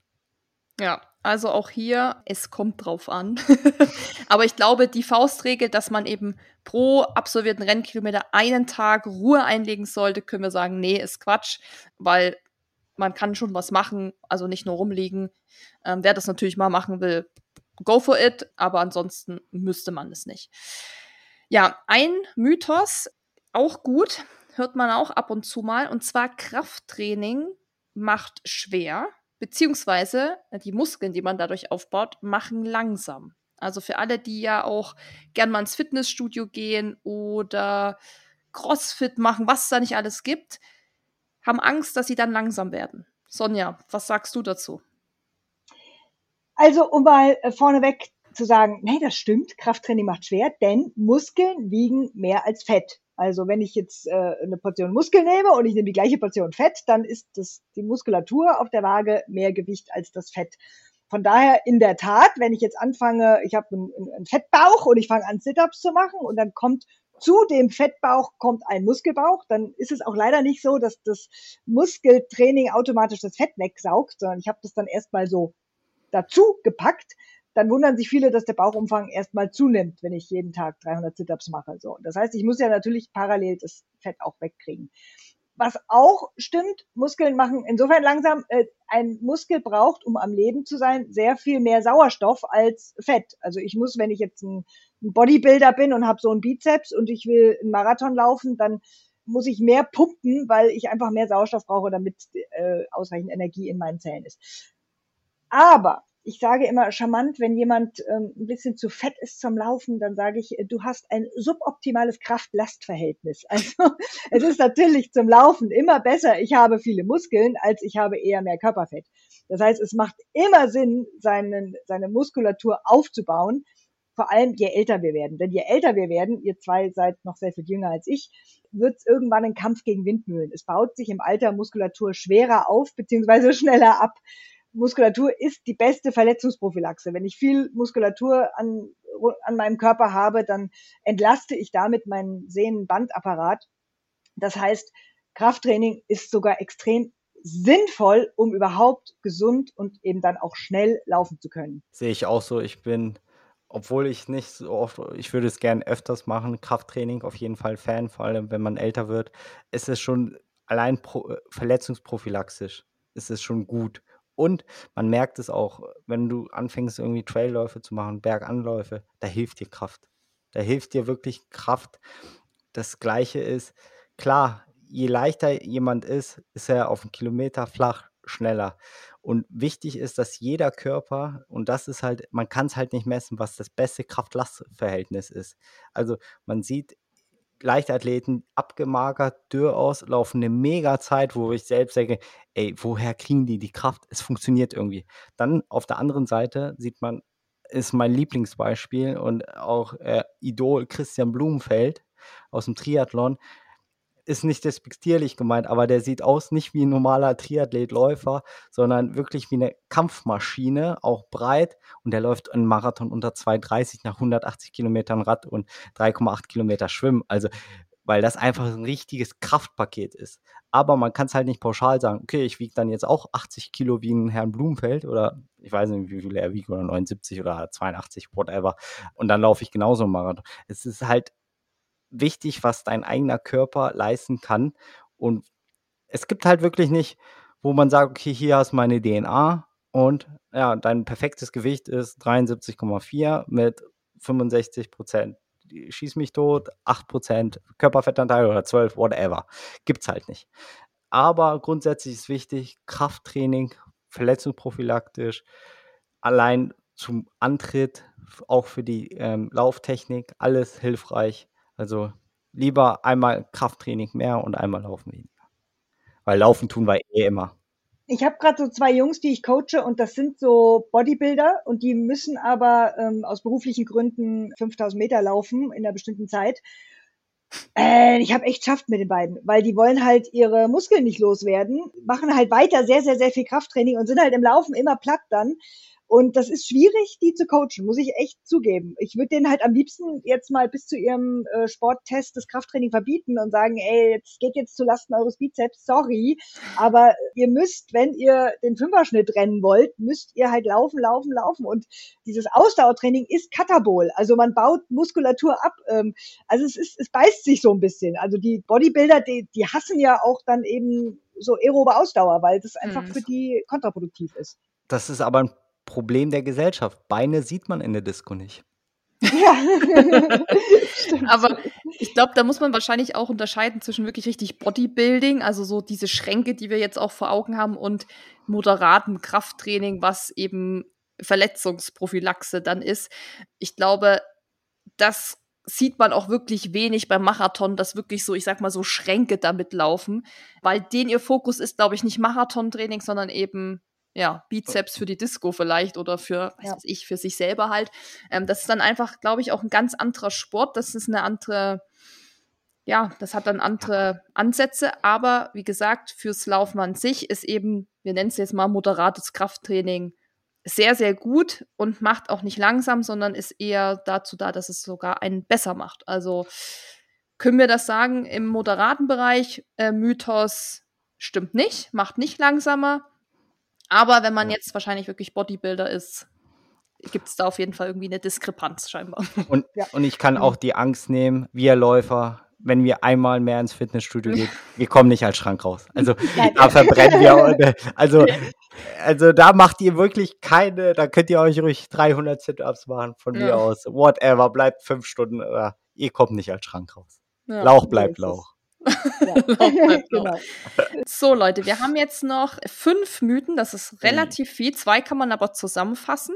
Ja, also auch hier, es kommt drauf an. Aber ich glaube, die Faustregel, dass man eben pro absolvierten Rennkilometer einen Tag Ruhe einlegen sollte, können wir sagen, nee, ist Quatsch, weil man kann schon was machen, also nicht nur rumliegen. Ähm, wer das natürlich mal machen will, go for it, aber ansonsten müsste man es nicht. Ja, ein Mythos, auch gut, hört man auch ab und zu mal, und zwar Krafttraining macht schwer, beziehungsweise die Muskeln, die man dadurch aufbaut, machen langsam. Also für alle, die ja auch gern mal ins Fitnessstudio gehen oder Crossfit machen, was es da nicht alles gibt, haben Angst, dass sie dann langsam werden. Sonja, was sagst du dazu? Also, um mal äh, vorneweg zu sagen, nee, das stimmt, Krafttraining macht schwer, denn Muskeln wiegen mehr als Fett. Also wenn ich jetzt äh, eine Portion Muskel nehme und ich nehme die gleiche Portion Fett, dann ist das, die Muskulatur auf der Waage mehr Gewicht als das Fett. Von daher in der Tat, wenn ich jetzt anfange, ich habe einen, einen Fettbauch und ich fange an Sit-ups zu machen und dann kommt zu dem Fettbauch kommt ein Muskelbauch, dann ist es auch leider nicht so, dass das Muskeltraining automatisch das Fett wegsaugt, sondern ich habe das dann erstmal so dazu gepackt. Dann wundern sich viele, dass der Bauchumfang erstmal zunimmt, wenn ich jeden Tag 300 Sit-ups mache. So, das heißt, ich muss ja natürlich parallel das Fett auch wegkriegen. Was auch stimmt, Muskeln machen insofern langsam, äh, ein Muskel braucht, um am Leben zu sein, sehr viel mehr Sauerstoff als Fett. Also ich muss, wenn ich jetzt ein, ein Bodybuilder bin und habe so einen Bizeps und ich will einen Marathon laufen, dann muss ich mehr pumpen, weil ich einfach mehr Sauerstoff brauche, damit äh, ausreichend Energie in meinen Zellen ist. Aber ich sage immer charmant, wenn jemand ähm, ein bisschen zu fett ist zum Laufen, dann sage ich, du hast ein suboptimales Kraft-Last-Verhältnis. Also es ist natürlich zum Laufen immer besser, ich habe viele Muskeln, als ich habe eher mehr Körperfett. Das heißt, es macht immer Sinn, seinen, seine Muskulatur aufzubauen, vor allem je älter wir werden. Denn je älter wir werden, ihr zwei seid noch sehr viel jünger als ich, wird es irgendwann ein Kampf gegen Windmühlen. Es baut sich im Alter Muskulatur schwerer auf, beziehungsweise schneller ab. Muskulatur ist die beste Verletzungsprophylaxe. Wenn ich viel Muskulatur an, an meinem Körper habe, dann entlaste ich damit meinen Sehnenbandapparat. Das heißt, Krafttraining ist sogar extrem sinnvoll, um überhaupt gesund und eben dann auch schnell laufen zu können. Sehe ich auch so. Ich bin, obwohl ich nicht so oft, ich würde es gern öfters machen, Krafttraining auf jeden Fall Fan, vor allem wenn man älter wird, ist es schon allein pro, verletzungsprophylaxisch ist es schon gut. Und man merkt es auch, wenn du anfängst, irgendwie Trailläufe zu machen, Berganläufe, da hilft dir Kraft. Da hilft dir wirklich Kraft. Das Gleiche ist, klar, je leichter jemand ist, ist er auf einen Kilometer flach schneller. Und wichtig ist, dass jeder Körper, und das ist halt, man kann es halt nicht messen, was das beste Kraft-Last-Verhältnis ist. Also man sieht Leichtathleten abgemagert, dürr aus, laufen eine mega Zeit, wo ich selbst denke, ey, woher kriegen die die Kraft? Es funktioniert irgendwie. Dann auf der anderen Seite sieht man, ist mein Lieblingsbeispiel und auch äh, Idol Christian Blumenfeld aus dem Triathlon, ist nicht despektierlich gemeint, aber der sieht aus nicht wie ein normaler Triathlet-Läufer, sondern wirklich wie eine Kampfmaschine, auch breit. Und der läuft einen Marathon unter 2,30 nach 180 Kilometern Rad und 3,8 Kilometer Schwimmen. Also, weil das einfach ein richtiges Kraftpaket ist. Aber man kann es halt nicht pauschal sagen, okay, ich wiege dann jetzt auch 80 Kilo wie ein Herrn Blumenfeld oder ich weiß nicht, wie viel er wiegt, oder 79 oder 82, whatever. Und dann laufe ich genauso einen Marathon. Es ist halt wichtig, was dein eigener Körper leisten kann. Und es gibt halt wirklich nicht, wo man sagt, okay, hier hast meine DNA und ja, dein perfektes Gewicht ist 73,4 mit 65 Prozent. Schieß mich tot, 8 Prozent Körperfettanteil oder 12, whatever. Gibt's halt nicht. Aber grundsätzlich ist wichtig, Krafttraining, verletzungsprophylaktisch, allein zum Antritt, auch für die ähm, Lauftechnik, alles hilfreich. Also lieber einmal Krafttraining mehr und einmal Laufen weniger. Weil Laufen tun wir eh immer. Ich habe gerade so zwei Jungs, die ich coache und das sind so Bodybuilder und die müssen aber ähm, aus beruflichen Gründen 5000 Meter laufen in einer bestimmten Zeit. Äh, ich habe echt schafft mit den beiden, weil die wollen halt ihre Muskeln nicht loswerden, machen halt weiter sehr, sehr, sehr viel Krafttraining und sind halt im Laufen immer platt dann. Und das ist schwierig, die zu coachen, muss ich echt zugeben. Ich würde denen halt am liebsten jetzt mal bis zu ihrem äh, Sporttest das Krafttraining verbieten und sagen, ey, jetzt geht jetzt zu Lasten eures Bizeps, sorry, aber ihr müsst, wenn ihr den Fünferschnitt rennen wollt, müsst ihr halt laufen, laufen, laufen. Und dieses Ausdauertraining ist Katabol. Also man baut Muskulatur ab. Ähm, also es ist, es beißt sich so ein bisschen. Also die Bodybuilder, die, die hassen ja auch dann eben so aerobe Ausdauer, weil das einfach hm. für die kontraproduktiv ist. Das ist aber ein Problem der Gesellschaft. Beine sieht man in der Disco nicht. Ja, aber ich glaube, da muss man wahrscheinlich auch unterscheiden zwischen wirklich richtig Bodybuilding, also so diese Schränke, die wir jetzt auch vor Augen haben, und moderatem Krafttraining, was eben Verletzungsprophylaxe dann ist. Ich glaube, das sieht man auch wirklich wenig beim Marathon, dass wirklich so, ich sag mal, so Schränke damit laufen, weil den ihr Fokus ist, glaube ich, nicht Marathontraining, sondern eben ja, Bizeps für die Disco vielleicht oder für, was ja. weiß ich, für sich selber halt. Ähm, das ist dann einfach, glaube ich, auch ein ganz anderer Sport. Das ist eine andere, ja, das hat dann andere Ansätze. Aber wie gesagt, fürs Laufen an sich ist eben, wir nennen es jetzt mal moderates Krafttraining, sehr, sehr gut und macht auch nicht langsam, sondern ist eher dazu da, dass es sogar einen besser macht. Also können wir das sagen, im moderaten Bereich, äh, Mythos stimmt nicht, macht nicht langsamer, aber wenn man jetzt wahrscheinlich wirklich Bodybuilder ist, gibt es da auf jeden Fall irgendwie eine Diskrepanz scheinbar. Und, ja. und ich kann auch die Angst nehmen, wir Läufer, wenn wir einmal mehr ins Fitnessstudio gehen, wir kommen nicht als Schrank raus. Also da verbrennen wir. Also, also da macht ihr wirklich keine, da könnt ihr euch ruhig 300 Sit-Ups machen von ja. mir aus. Whatever, bleibt fünf Stunden, oder ihr kommt nicht als Schrank raus. Ja, Lauch bleibt Lauch. Ja. genau. So, Leute, wir haben jetzt noch fünf Mythen. Das ist relativ viel. Zwei kann man aber zusammenfassen.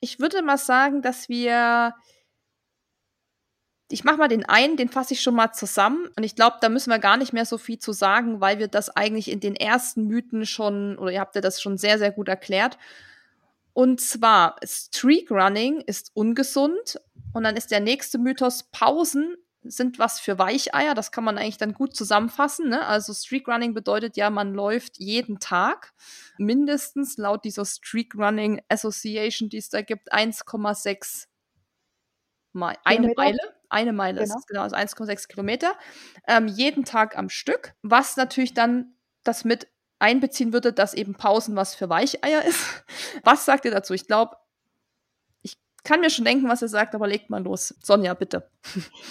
Ich würde mal sagen, dass wir. Ich mache mal den einen, den fasse ich schon mal zusammen. Und ich glaube, da müssen wir gar nicht mehr so viel zu sagen, weil wir das eigentlich in den ersten Mythen schon, oder ihr habt ja das schon sehr, sehr gut erklärt. Und zwar, Streak Running ist ungesund. Und dann ist der nächste Mythos, Pausen sind was für Weicheier. Das kann man eigentlich dann gut zusammenfassen. Ne? Also Streak Running bedeutet ja, man läuft jeden Tag mindestens laut dieser Streak Running Association, die es da gibt, 1,6 Meile. Eine Meile. Eine Meile genau. ist genau, also 1,6 Kilometer. Ähm, jeden Tag am Stück. Was natürlich dann das mit einbeziehen würde, dass eben Pausen was für Weicheier ist. Was sagt ihr dazu? Ich glaube, kann mir schon denken, was ihr sagt, aber legt mal los. Sonja, bitte.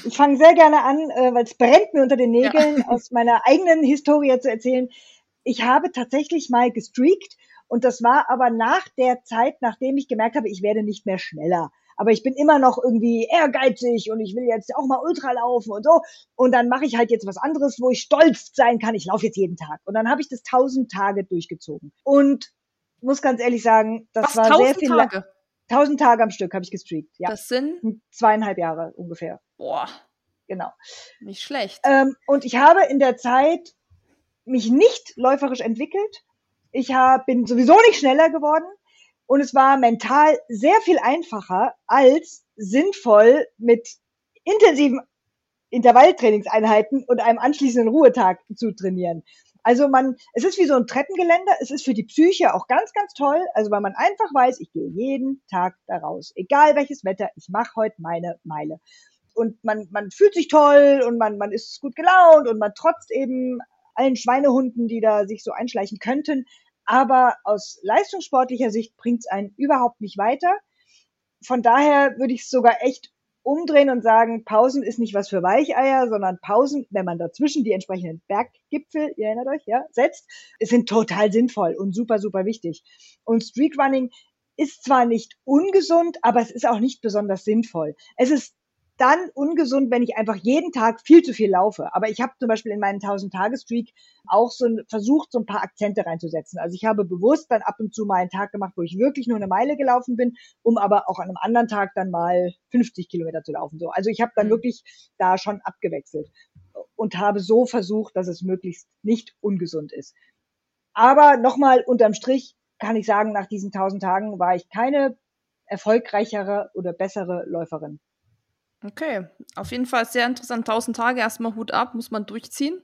Ich fange sehr gerne an, äh, weil es brennt mir unter den Nägeln, ja. aus meiner eigenen Historie zu erzählen. Ich habe tatsächlich mal gestreakt und das war aber nach der Zeit, nachdem ich gemerkt habe, ich werde nicht mehr schneller aber ich bin immer noch irgendwie ehrgeizig und ich will jetzt auch mal Ultra laufen und so. Und dann mache ich halt jetzt was anderes, wo ich stolz sein kann. Ich laufe jetzt jeden Tag. Und dann habe ich das tausend Tage durchgezogen. Und muss ganz ehrlich sagen, das was, war sehr viel. Tage? Tausend Tage am Stück habe ich gestreakt. Ja. Das sind zweieinhalb Jahre ungefähr. Boah. Genau. Nicht schlecht. Ähm, und ich habe in der Zeit mich nicht läuferisch entwickelt. Ich hab, bin sowieso nicht schneller geworden. Und es war mental sehr viel einfacher, als sinnvoll mit intensiven Intervalltrainingseinheiten und einem anschließenden Ruhetag zu trainieren. Also man, es ist wie so ein Treppengeländer. Es ist für die Psyche auch ganz, ganz toll. Also weil man einfach weiß, ich gehe jeden Tag da raus. Egal welches Wetter, ich mache heute meine Meile. Und man, man fühlt sich toll und man, man ist gut gelaunt und man trotzt eben allen Schweinehunden, die da sich so einschleichen könnten. Aber aus leistungssportlicher Sicht bringt es einen überhaupt nicht weiter. Von daher würde ich es sogar echt umdrehen und sagen, Pausen ist nicht was für Weicheier, sondern Pausen, wenn man dazwischen die entsprechenden Berggipfel, ihr erinnert euch, ja, setzt, sind total sinnvoll und super, super wichtig. Und Streakrunning ist zwar nicht ungesund, aber es ist auch nicht besonders sinnvoll. Es ist dann ungesund, wenn ich einfach jeden Tag viel zu viel laufe. Aber ich habe zum Beispiel in meinen 1000-Tage-Streak auch so ein, versucht, so ein paar Akzente reinzusetzen. Also ich habe bewusst dann ab und zu mal einen Tag gemacht, wo ich wirklich nur eine Meile gelaufen bin, um aber auch an einem anderen Tag dann mal 50 Kilometer zu laufen. So. Also ich habe dann mhm. wirklich da schon abgewechselt und habe so versucht, dass es möglichst nicht ungesund ist. Aber nochmal unterm Strich kann ich sagen, nach diesen 1000 Tagen war ich keine erfolgreichere oder bessere Läuferin. Okay, auf jeden Fall sehr interessant. 1000 Tage erstmal Hut ab, muss man durchziehen.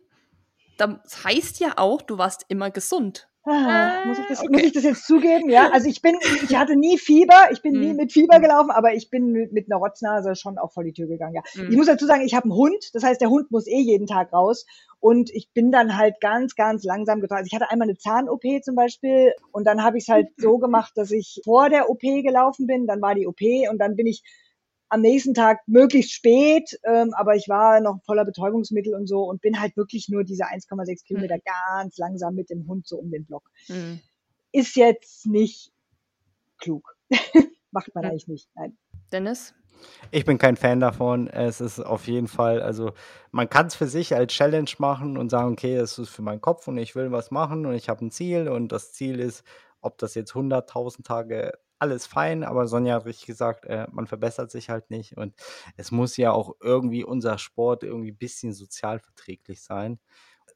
Das heißt ja auch, du warst immer gesund. Ah, muss, ich das, okay. muss ich das jetzt zugeben? Ja, also ich bin, ich hatte nie Fieber, ich bin hm. nie mit Fieber gelaufen, aber ich bin mit, mit einer Rotznase schon auch vor die Tür gegangen. Ja. Hm. Ich muss dazu sagen, ich habe einen Hund, das heißt, der Hund muss eh jeden Tag raus und ich bin dann halt ganz, ganz langsam getragen. Also ich hatte einmal eine Zahn-OP zum Beispiel und dann habe ich es halt so gemacht, dass ich vor der OP gelaufen bin, dann war die OP und dann bin ich am nächsten Tag möglichst spät, ähm, aber ich war noch voller Betäubungsmittel und so und bin halt wirklich nur diese 1,6 Kilometer mhm. ganz langsam mit dem Hund so um den Block. Mhm. Ist jetzt nicht klug. Macht man mhm. eigentlich nicht. Nein. Dennis? Ich bin kein Fan davon. Es ist auf jeden Fall, also man kann es für sich als Challenge machen und sagen, okay, es ist für meinen Kopf und ich will was machen und ich habe ein Ziel und das Ziel ist, ob das jetzt 100.000 Tage alles fein, aber Sonja hat richtig gesagt, äh, man verbessert sich halt nicht und es muss ja auch irgendwie unser Sport irgendwie ein bisschen sozialverträglich sein.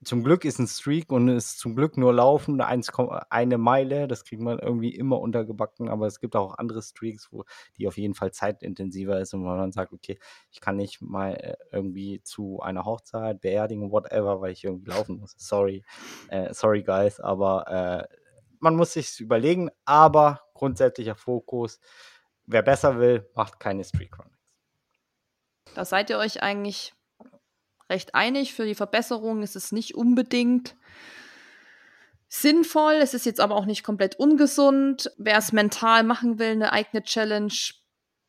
Zum Glück ist ein Streak und ist zum Glück nur Laufen, eine Meile, das kriegt man irgendwie immer untergebacken, aber es gibt auch andere Streaks, wo die auf jeden Fall zeitintensiver ist und man sagt, okay, ich kann nicht mal äh, irgendwie zu einer Hochzeit, Beerdigung, whatever, weil ich irgendwie laufen muss. Sorry, äh, sorry guys, aber äh, man muss sich überlegen, aber grundsätzlicher Fokus, wer besser will, macht keine Streetrunnings. Da seid ihr euch eigentlich recht einig. Für die Verbesserung ist es nicht unbedingt sinnvoll. Es ist jetzt aber auch nicht komplett ungesund. Wer es mental machen will, eine eigene Challenge,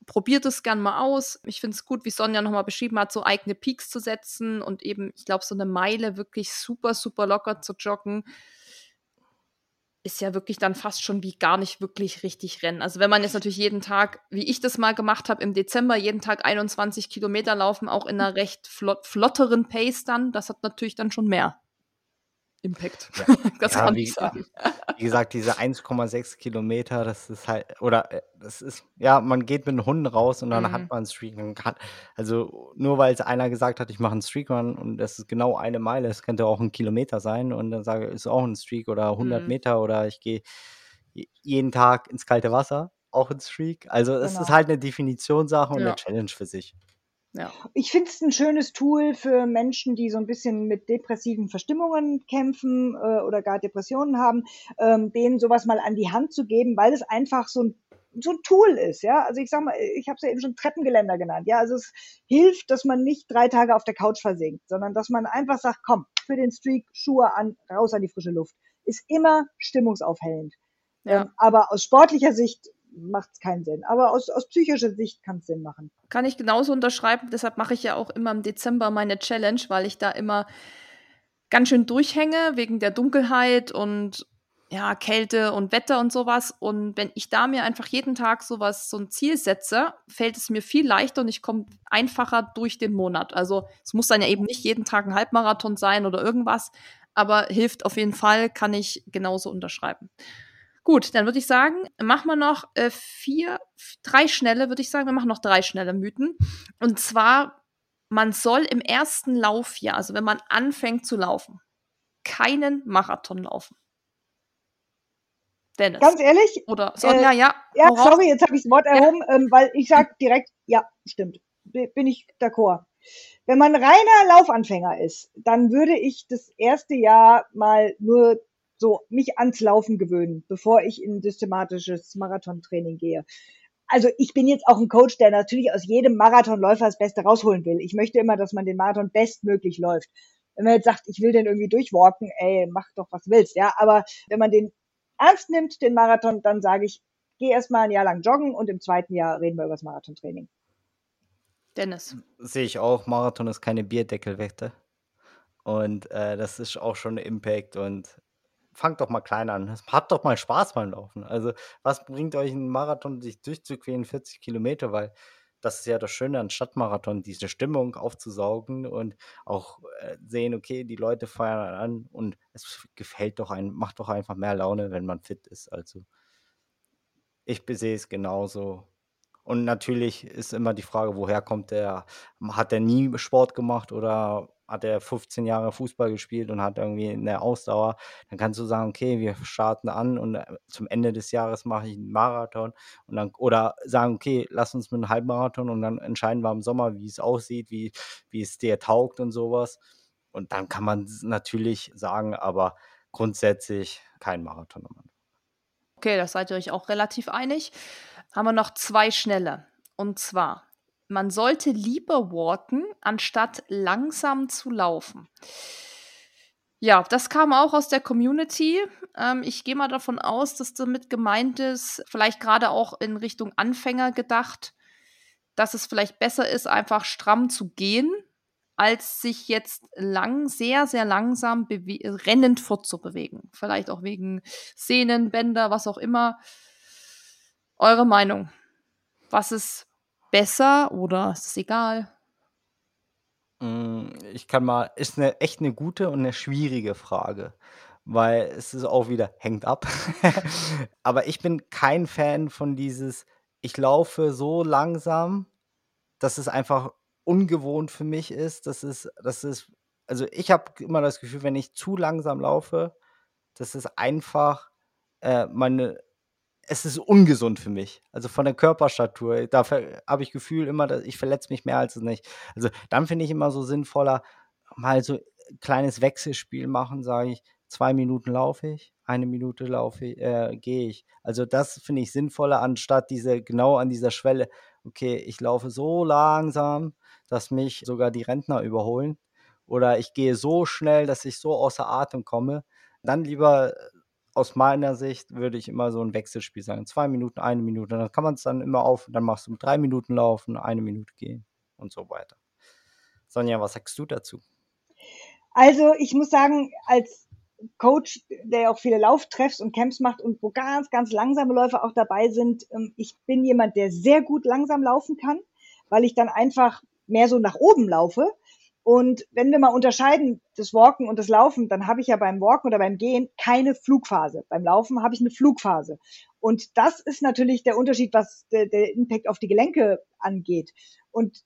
probiert es gern mal aus. Ich finde es gut, wie Sonja nochmal beschrieben hat, so eigene Peaks zu setzen und eben, ich glaube, so eine Meile wirklich super, super locker zu joggen ist ja wirklich dann fast schon wie gar nicht wirklich richtig Rennen. Also wenn man jetzt natürlich jeden Tag, wie ich das mal gemacht habe im Dezember, jeden Tag 21 Kilometer laufen, auch in einer recht flott, flotteren Pace dann, das hat natürlich dann schon mehr Impact. Ja. das ja, kann wie, ich sagen. Wie gesagt, diese 1,6 Kilometer, das ist halt, oder äh, das ist, ja, man geht mit den Hunden raus und dann mhm. hat man einen Streak. also nur weil es einer gesagt hat, ich mache einen Streakrun und das ist genau eine Meile, es könnte auch ein Kilometer sein und dann sage ich, ist auch ein Streak oder 100 mhm. Meter oder ich gehe jeden Tag ins kalte Wasser, auch ein Streak. Also es genau. ist halt eine Definitionssache und ja. eine Challenge für sich. Ja. Ich finde es ein schönes Tool für Menschen, die so ein bisschen mit depressiven Verstimmungen kämpfen äh, oder gar Depressionen haben, ähm, denen sowas mal an die Hand zu geben, weil es einfach so ein so ein Tool ist, ja. Also ich sag mal, ich habe es ja eben schon Treppengeländer genannt, ja. Also es hilft, dass man nicht drei Tage auf der Couch versinkt, sondern dass man einfach sagt, komm, für den Streak Schuhe an, raus an die frische Luft. Ist immer stimmungsaufhellend. Ja. Ähm, aber aus sportlicher Sicht macht es keinen Sinn. Aber aus, aus psychischer Sicht kann es Sinn machen. Kann ich genauso unterschreiben. Deshalb mache ich ja auch immer im Dezember meine Challenge, weil ich da immer ganz schön durchhänge wegen der Dunkelheit und ja, Kälte und Wetter und sowas. Und wenn ich da mir einfach jeden Tag sowas, so ein Ziel setze, fällt es mir viel leichter und ich komme einfacher durch den Monat. Also es muss dann ja eben nicht jeden Tag ein Halbmarathon sein oder irgendwas, aber hilft auf jeden Fall, kann ich genauso unterschreiben. Gut, dann würde ich sagen, machen wir noch äh, vier, drei schnelle, würde ich sagen. Wir machen noch drei schnelle Mythen. Und zwar, man soll im ersten Laufjahr, also wenn man anfängt zu laufen, keinen Marathon laufen. Dennis. Ganz ehrlich? Oder Sonja, äh, ja. Ja, sorry, jetzt habe ich das Wort erhoben, ja. ähm, weil ich sage direkt, ja, stimmt. Bin ich d'accord. Wenn man reiner Laufanfänger ist, dann würde ich das erste Jahr mal nur so mich ans Laufen gewöhnen, bevor ich in systematisches Marathontraining gehe. Also ich bin jetzt auch ein Coach, der natürlich aus jedem Marathonläufer das Beste rausholen will. Ich möchte immer, dass man den Marathon bestmöglich läuft. Wenn man jetzt sagt, ich will den irgendwie durchwalken, ey, mach doch was willst, ja. Aber wenn man den ernst nimmt, den Marathon, dann sage ich, geh erstmal ein Jahr lang joggen und im zweiten Jahr reden wir über das Marathontraining. Dennis. Sehe ich auch, Marathon ist keine Bierdeckelwette. Und äh, das ist auch schon ein Impact. Und fangt doch mal klein an. Habt doch mal Spaß beim Laufen. Also, was bringt euch ein Marathon, sich durchzuquälen, 40 Kilometer? Weil das ist ja das Schöne an Stadtmarathon, diese Stimmung aufzusaugen und auch äh, sehen, okay, die Leute feiern an und es gefällt doch ein, macht doch einfach mehr Laune, wenn man fit ist. Also, ich sehe es genauso. Und natürlich ist immer die Frage, woher kommt der? Hat der nie Sport gemacht oder hat er 15 Jahre Fußball gespielt und hat irgendwie eine Ausdauer, dann kannst du sagen, okay, wir starten an und äh, zum Ende des Jahres mache ich einen Marathon und dann oder sagen, okay, lass uns mit einem Halbmarathon und dann entscheiden wir im Sommer, wie es aussieht, wie, wie es dir taugt und sowas. Und dann kann man natürlich sagen, aber grundsätzlich kein Marathon. Okay, das seid ihr euch auch relativ einig. Haben wir noch zwei schnelle. Und zwar man sollte lieber walken, anstatt langsam zu laufen. Ja, das kam auch aus der Community. Ähm, ich gehe mal davon aus, dass damit gemeint ist, vielleicht gerade auch in Richtung Anfänger gedacht, dass es vielleicht besser ist, einfach stramm zu gehen, als sich jetzt lang, sehr, sehr langsam rennend fortzubewegen. Vielleicht auch wegen Sehnen, Bänder, was auch immer. Eure Meinung? Was ist besser oder ist es egal? Hm, ich kann mal ist eine echt eine gute und eine schwierige Frage, weil es ist auch wieder hängt ab. Aber ich bin kein Fan von dieses ich laufe so langsam, dass es einfach ungewohnt für mich ist. Das ist das ist also, ich habe immer das Gefühl, wenn ich zu langsam laufe, dass es einfach, äh, meine es ist ungesund für mich. Also von der Körperstatur. Da habe ich Gefühl immer, dass ich verletze mich mehr als es nicht. Also dann finde ich immer so sinnvoller, mal so ein kleines Wechselspiel machen, sage ich, zwei Minuten laufe ich, eine Minute laufe ich, äh, gehe ich. Also das finde ich sinnvoller, anstatt diese, genau an dieser Schwelle, okay, ich laufe so langsam, dass mich sogar die Rentner überholen. Oder ich gehe so schnell, dass ich so außer Atem komme. Dann lieber aus meiner Sicht würde ich immer so ein Wechselspiel sagen. Zwei Minuten, eine Minute. Dann kann man es dann immer auf, dann machst du drei Minuten laufen, eine Minute gehen und so weiter. Sonja, was sagst du dazu? Also ich muss sagen, als Coach, der auch viele Lauftreffs und Camps macht und wo ganz, ganz langsame Läufer auch dabei sind. Ähm, ich bin jemand, der sehr gut langsam laufen kann, weil ich dann einfach mehr so nach oben laufe. Und wenn wir mal unterscheiden, das Walken und das Laufen, dann habe ich ja beim Walken oder beim Gehen keine Flugphase. Beim Laufen habe ich eine Flugphase. Und das ist natürlich der Unterschied, was der, der Impact auf die Gelenke angeht. Und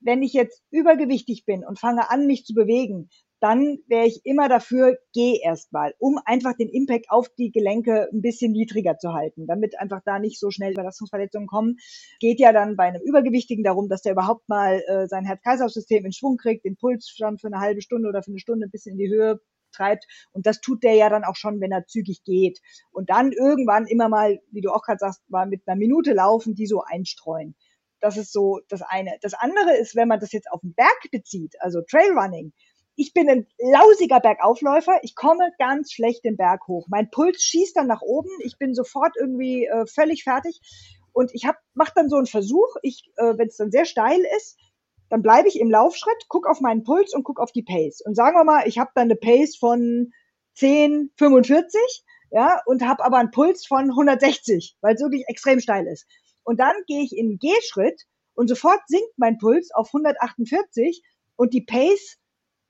wenn ich jetzt übergewichtig bin und fange an, mich zu bewegen, dann wäre ich immer dafür, geh erstmal, um einfach den Impact auf die Gelenke ein bisschen niedriger zu halten, damit einfach da nicht so schnell Überlastungsverletzungen kommen. Geht ja dann bei einem Übergewichtigen darum, dass der überhaupt mal äh, sein Herz-Kreislauf-System in Schwung kriegt, den Puls schon für eine halbe Stunde oder für eine Stunde ein bisschen in die Höhe treibt. Und das tut der ja dann auch schon, wenn er zügig geht. Und dann irgendwann immer mal, wie du auch gerade sagst, mal mit einer Minute laufen, die so einstreuen. Das ist so das eine. Das andere ist, wenn man das jetzt auf den Berg bezieht, also Trailrunning, ich bin ein lausiger Bergaufläufer. Ich komme ganz schlecht den Berg hoch. Mein Puls schießt dann nach oben. Ich bin sofort irgendwie äh, völlig fertig. Und ich mache dann so einen Versuch. Ich, äh, wenn es dann sehr steil ist, dann bleibe ich im Laufschritt, guck auf meinen Puls und guck auf die Pace. Und sagen wir mal, ich habe dann eine Pace von 10, 45, ja, und habe aber einen Puls von 160, weil es wirklich extrem steil ist. Und dann gehe ich in den Gehschritt und sofort sinkt mein Puls auf 148 und die Pace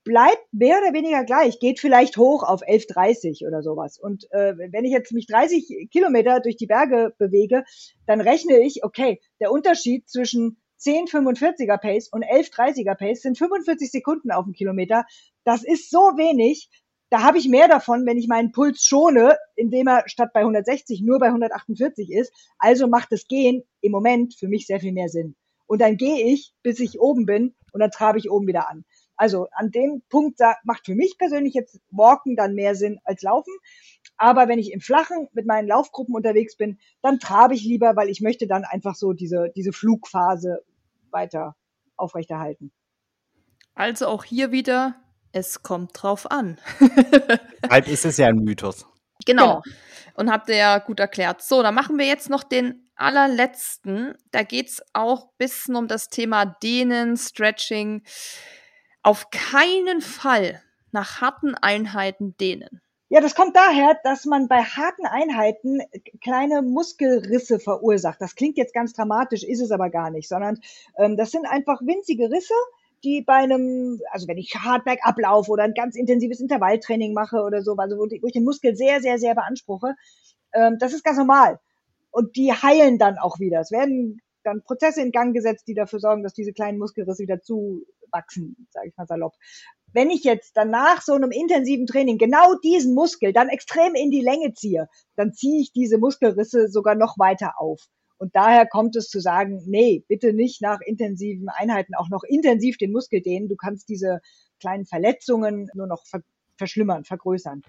bleibt mehr oder weniger gleich, geht vielleicht hoch auf 11,30 oder sowas. Und äh, wenn ich jetzt mich 30 Kilometer durch die Berge bewege, dann rechne ich, okay, der Unterschied zwischen 10,45er Pace und 11,30er Pace sind 45 Sekunden auf dem Kilometer. Das ist so wenig. Da habe ich mehr davon, wenn ich meinen Puls schone, indem er statt bei 160 nur bei 148 ist. Also macht das Gehen im Moment für mich sehr viel mehr Sinn. Und dann gehe ich, bis ich oben bin und dann trabe ich oben wieder an. Also an dem Punkt da macht für mich persönlich jetzt Walken dann mehr Sinn als Laufen. Aber wenn ich im Flachen mit meinen Laufgruppen unterwegs bin, dann trabe ich lieber, weil ich möchte dann einfach so diese, diese Flugphase weiter aufrechterhalten. Also auch hier wieder, es kommt drauf an. Halt ist es ja ein Mythos. Genau. genau. Und habt ihr ja gut erklärt. So, dann machen wir jetzt noch den allerletzten. Da geht es auch ein bisschen um das Thema Dehnen, Stretching auf keinen Fall nach harten Einheiten dehnen. Ja, das kommt daher, dass man bei harten Einheiten kleine Muskelrisse verursacht. Das klingt jetzt ganz dramatisch, ist es aber gar nicht, sondern ähm, das sind einfach winzige Risse, die bei einem, also wenn ich hart ablaufe oder ein ganz intensives Intervalltraining mache oder so, also wo, ich den Muskel sehr, sehr, sehr beanspruche, ähm, das ist ganz normal. Und die heilen dann auch wieder. Es werden dann Prozesse in Gang gesetzt, die dafür sorgen, dass diese kleinen Muskelrisse wieder zuwachsen, sage ich mal salopp. Wenn ich jetzt dann nach so einem intensiven Training genau diesen Muskel dann extrem in die Länge ziehe, dann ziehe ich diese Muskelrisse sogar noch weiter auf. Und daher kommt es zu sagen, nee, bitte nicht nach intensiven Einheiten auch noch intensiv den Muskel dehnen. Du kannst diese kleinen Verletzungen nur noch ver verschlimmern, vergrößern.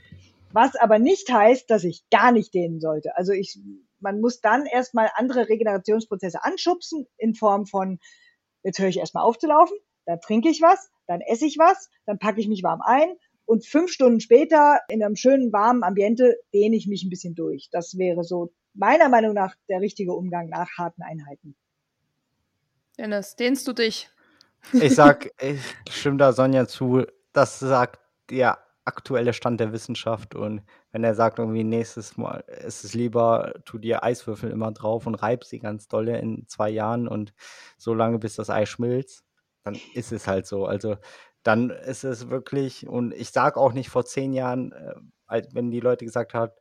Was aber nicht heißt, dass ich gar nicht dehnen sollte. Also ich man muss dann erstmal andere Regenerationsprozesse anschubsen in Form von, jetzt höre ich erstmal auf zu laufen, dann trinke ich was, dann esse ich was, dann packe ich mich warm ein und fünf Stunden später in einem schönen warmen Ambiente dehne ich mich ein bisschen durch. Das wäre so meiner Meinung nach der richtige Umgang nach harten Einheiten. Dennis, dehnst du dich? Ich sag, ich stimme da Sonja zu, das sagt ja aktuelle Stand der Wissenschaft und wenn er sagt, irgendwie nächstes Mal ist es lieber, tu dir Eiswürfel immer drauf und reib sie ganz dolle in zwei Jahren und so lange, bis das Eis schmilzt, dann ist es halt so. Also dann ist es wirklich, und ich sage auch nicht vor zehn Jahren, äh, wenn die Leute gesagt haben,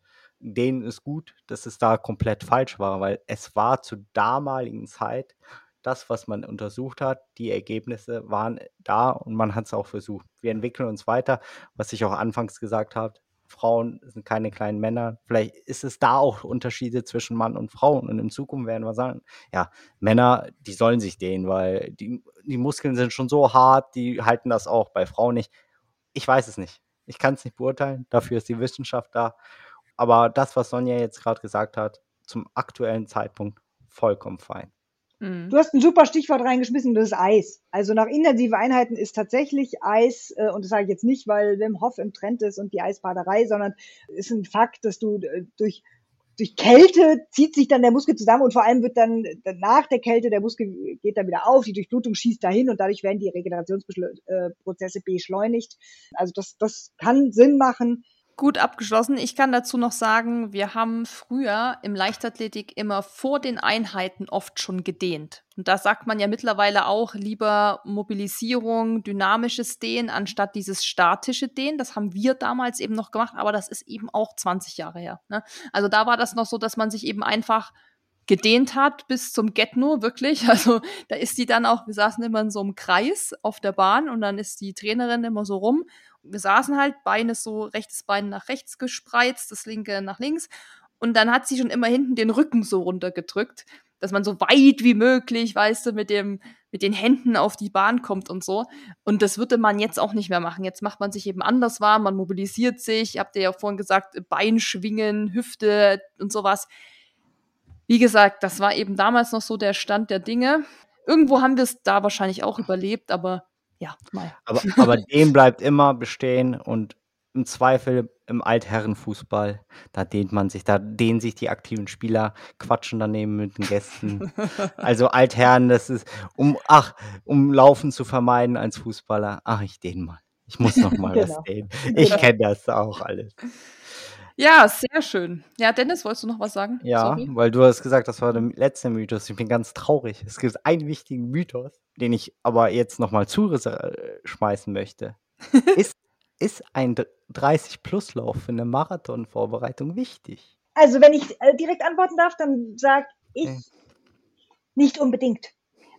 denen ist gut, dass es da komplett falsch war, weil es war zur damaligen Zeit das, was man untersucht hat, die Ergebnisse waren da und man hat es auch versucht. Wir entwickeln uns weiter, was ich auch anfangs gesagt habe. Frauen sind keine kleinen Männer. Vielleicht ist es da auch Unterschiede zwischen Mann und Frau. Und in Zukunft werden wir sagen, ja, Männer, die sollen sich dehnen, weil die, die Muskeln sind schon so hart, die halten das auch bei Frauen nicht. Ich weiß es nicht. Ich kann es nicht beurteilen. Dafür ist die Wissenschaft da. Aber das, was Sonja jetzt gerade gesagt hat, zum aktuellen Zeitpunkt vollkommen fein. Mhm. Du hast ein super Stichwort reingeschmissen, das ist Eis. Also nach intensiven Einheiten ist tatsächlich Eis, äh, und das sage ich jetzt nicht, weil Wim Hof im Trend ist und die Eisbaderei, sondern ist ein Fakt, dass du äh, durch durch Kälte zieht sich dann der Muskel zusammen und vor allem wird dann nach der Kälte der Muskel geht dann wieder auf, die Durchblutung schießt dahin und dadurch werden die Regenerationsprozesse beschleunigt. Also das, das kann Sinn machen. Gut abgeschlossen. Ich kann dazu noch sagen, wir haben früher im Leichtathletik immer vor den Einheiten oft schon gedehnt. Und da sagt man ja mittlerweile auch lieber Mobilisierung, dynamisches Dehnen anstatt dieses statische Dehnen. Das haben wir damals eben noch gemacht, aber das ist eben auch 20 Jahre her. Ne? Also da war das noch so, dass man sich eben einfach gedehnt hat bis zum Get-No, wirklich. Also da ist die dann auch, wir saßen immer in so einem Kreis auf der Bahn und dann ist die Trainerin immer so rum wir saßen halt, Beine so, rechtes Bein nach rechts gespreizt, das linke nach links. Und dann hat sie schon immer hinten den Rücken so runtergedrückt, dass man so weit wie möglich, weißt du, mit dem, mit den Händen auf die Bahn kommt und so. Und das würde man jetzt auch nicht mehr machen. Jetzt macht man sich eben anders warm, man mobilisiert sich, habt ihr ja vorhin gesagt, Bein schwingen, Hüfte und sowas. Wie gesagt, das war eben damals noch so der Stand der Dinge. Irgendwo haben wir es da wahrscheinlich auch überlebt, aber ja, mal. Aber, aber dem bleibt immer bestehen und im Zweifel im Altherrenfußball, da dehnt man sich, da dehnen sich die aktiven Spieler, quatschen daneben mit den Gästen. also Altherren, das ist, um, ach, um Laufen zu vermeiden als Fußballer, ach, ich dehne mal. Ich muss noch mal genau. was dehnen. Ich genau. kenne das auch alles. Ja, sehr schön. Ja, Dennis, wolltest du noch was sagen? Ja, Sorry. weil du hast gesagt, das war der letzte Mythos. Ich bin ganz traurig. Es gibt einen wichtigen Mythos, den ich aber jetzt nochmal zuschmeißen möchte. ist, ist ein 30-Plus-Lauf für eine Marathonvorbereitung wichtig? Also, wenn ich äh, direkt antworten darf, dann sage ich okay. nicht unbedingt.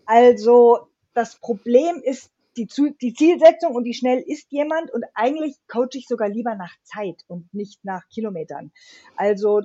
Also, das Problem ist die, die Zielsetzung und wie schnell ist jemand und eigentlich coache ich sogar lieber nach Zeit und nicht nach Kilometern. Also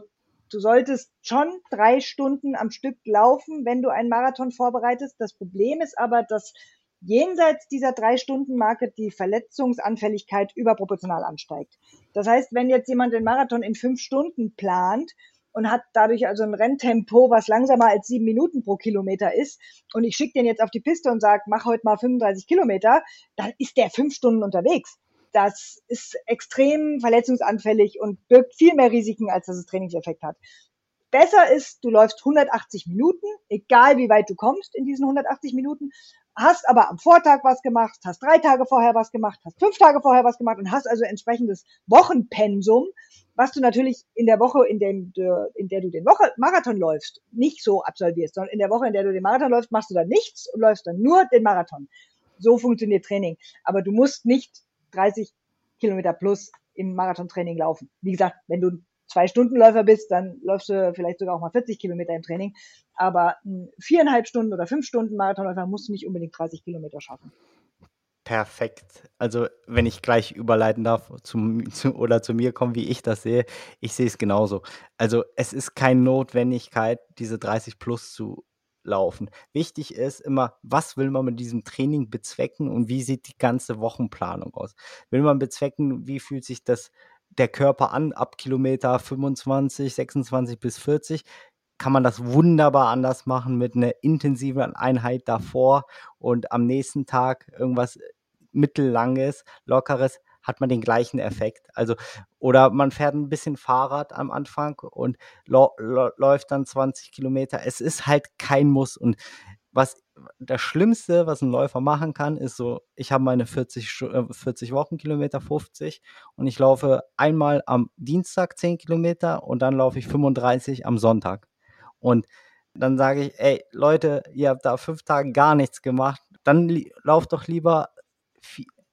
du solltest schon drei Stunden am Stück laufen, wenn du einen Marathon vorbereitest. Das Problem ist aber, dass jenseits dieser drei Stunden Marke die Verletzungsanfälligkeit überproportional ansteigt. Das heißt, wenn jetzt jemand den Marathon in fünf Stunden plant und hat dadurch also ein Renntempo, was langsamer als sieben Minuten pro Kilometer ist. Und ich schicke den jetzt auf die Piste und sage, mach heute mal 35 Kilometer, dann ist der fünf Stunden unterwegs. Das ist extrem verletzungsanfällig und birgt viel mehr Risiken, als dass es Trainingseffekt hat. Besser ist, du läufst 180 Minuten, egal wie weit du kommst in diesen 180 Minuten, hast aber am Vortag was gemacht, hast drei Tage vorher was gemacht, hast fünf Tage vorher was gemacht und hast also entsprechendes Wochenpensum, was du natürlich in der Woche, in, dem in der du den Woche Marathon läufst, nicht so absolvierst, sondern in der Woche, in der du den Marathon läufst, machst du dann nichts und läufst dann nur den Marathon. So funktioniert Training. Aber du musst nicht 30 Kilometer plus im Marathontraining laufen. Wie gesagt, wenn du zwei Stundenläufer bist, dann läufst du vielleicht sogar auch mal 40 Kilometer im Training. Aber viereinhalb Stunden oder fünf Stunden Marathonläufer musst du nicht unbedingt 30 Kilometer schaffen. Perfekt. Also, wenn ich gleich überleiten darf zum, zu, oder zu mir kommen, wie ich das sehe, ich sehe es genauso. Also, es ist keine Notwendigkeit, diese 30 plus zu laufen. Wichtig ist immer, was will man mit diesem Training bezwecken und wie sieht die ganze Wochenplanung aus? Will man bezwecken, wie fühlt sich das der Körper an ab Kilometer 25, 26 bis 40? kann man das wunderbar anders machen mit einer intensiven Einheit davor und am nächsten Tag irgendwas mittellanges, lockeres, hat man den gleichen Effekt. Also, oder man fährt ein bisschen Fahrrad am Anfang und läuft dann 20 Kilometer. Es ist halt kein Muss. Und was das Schlimmste, was ein Läufer machen kann, ist so, ich habe meine 40, 40 Wochenkilometer, 50 und ich laufe einmal am Dienstag 10 Kilometer und dann laufe ich 35 am Sonntag. Und dann sage ich, ey, Leute, ihr habt da fünf Tage gar nichts gemacht, dann lauft doch lieber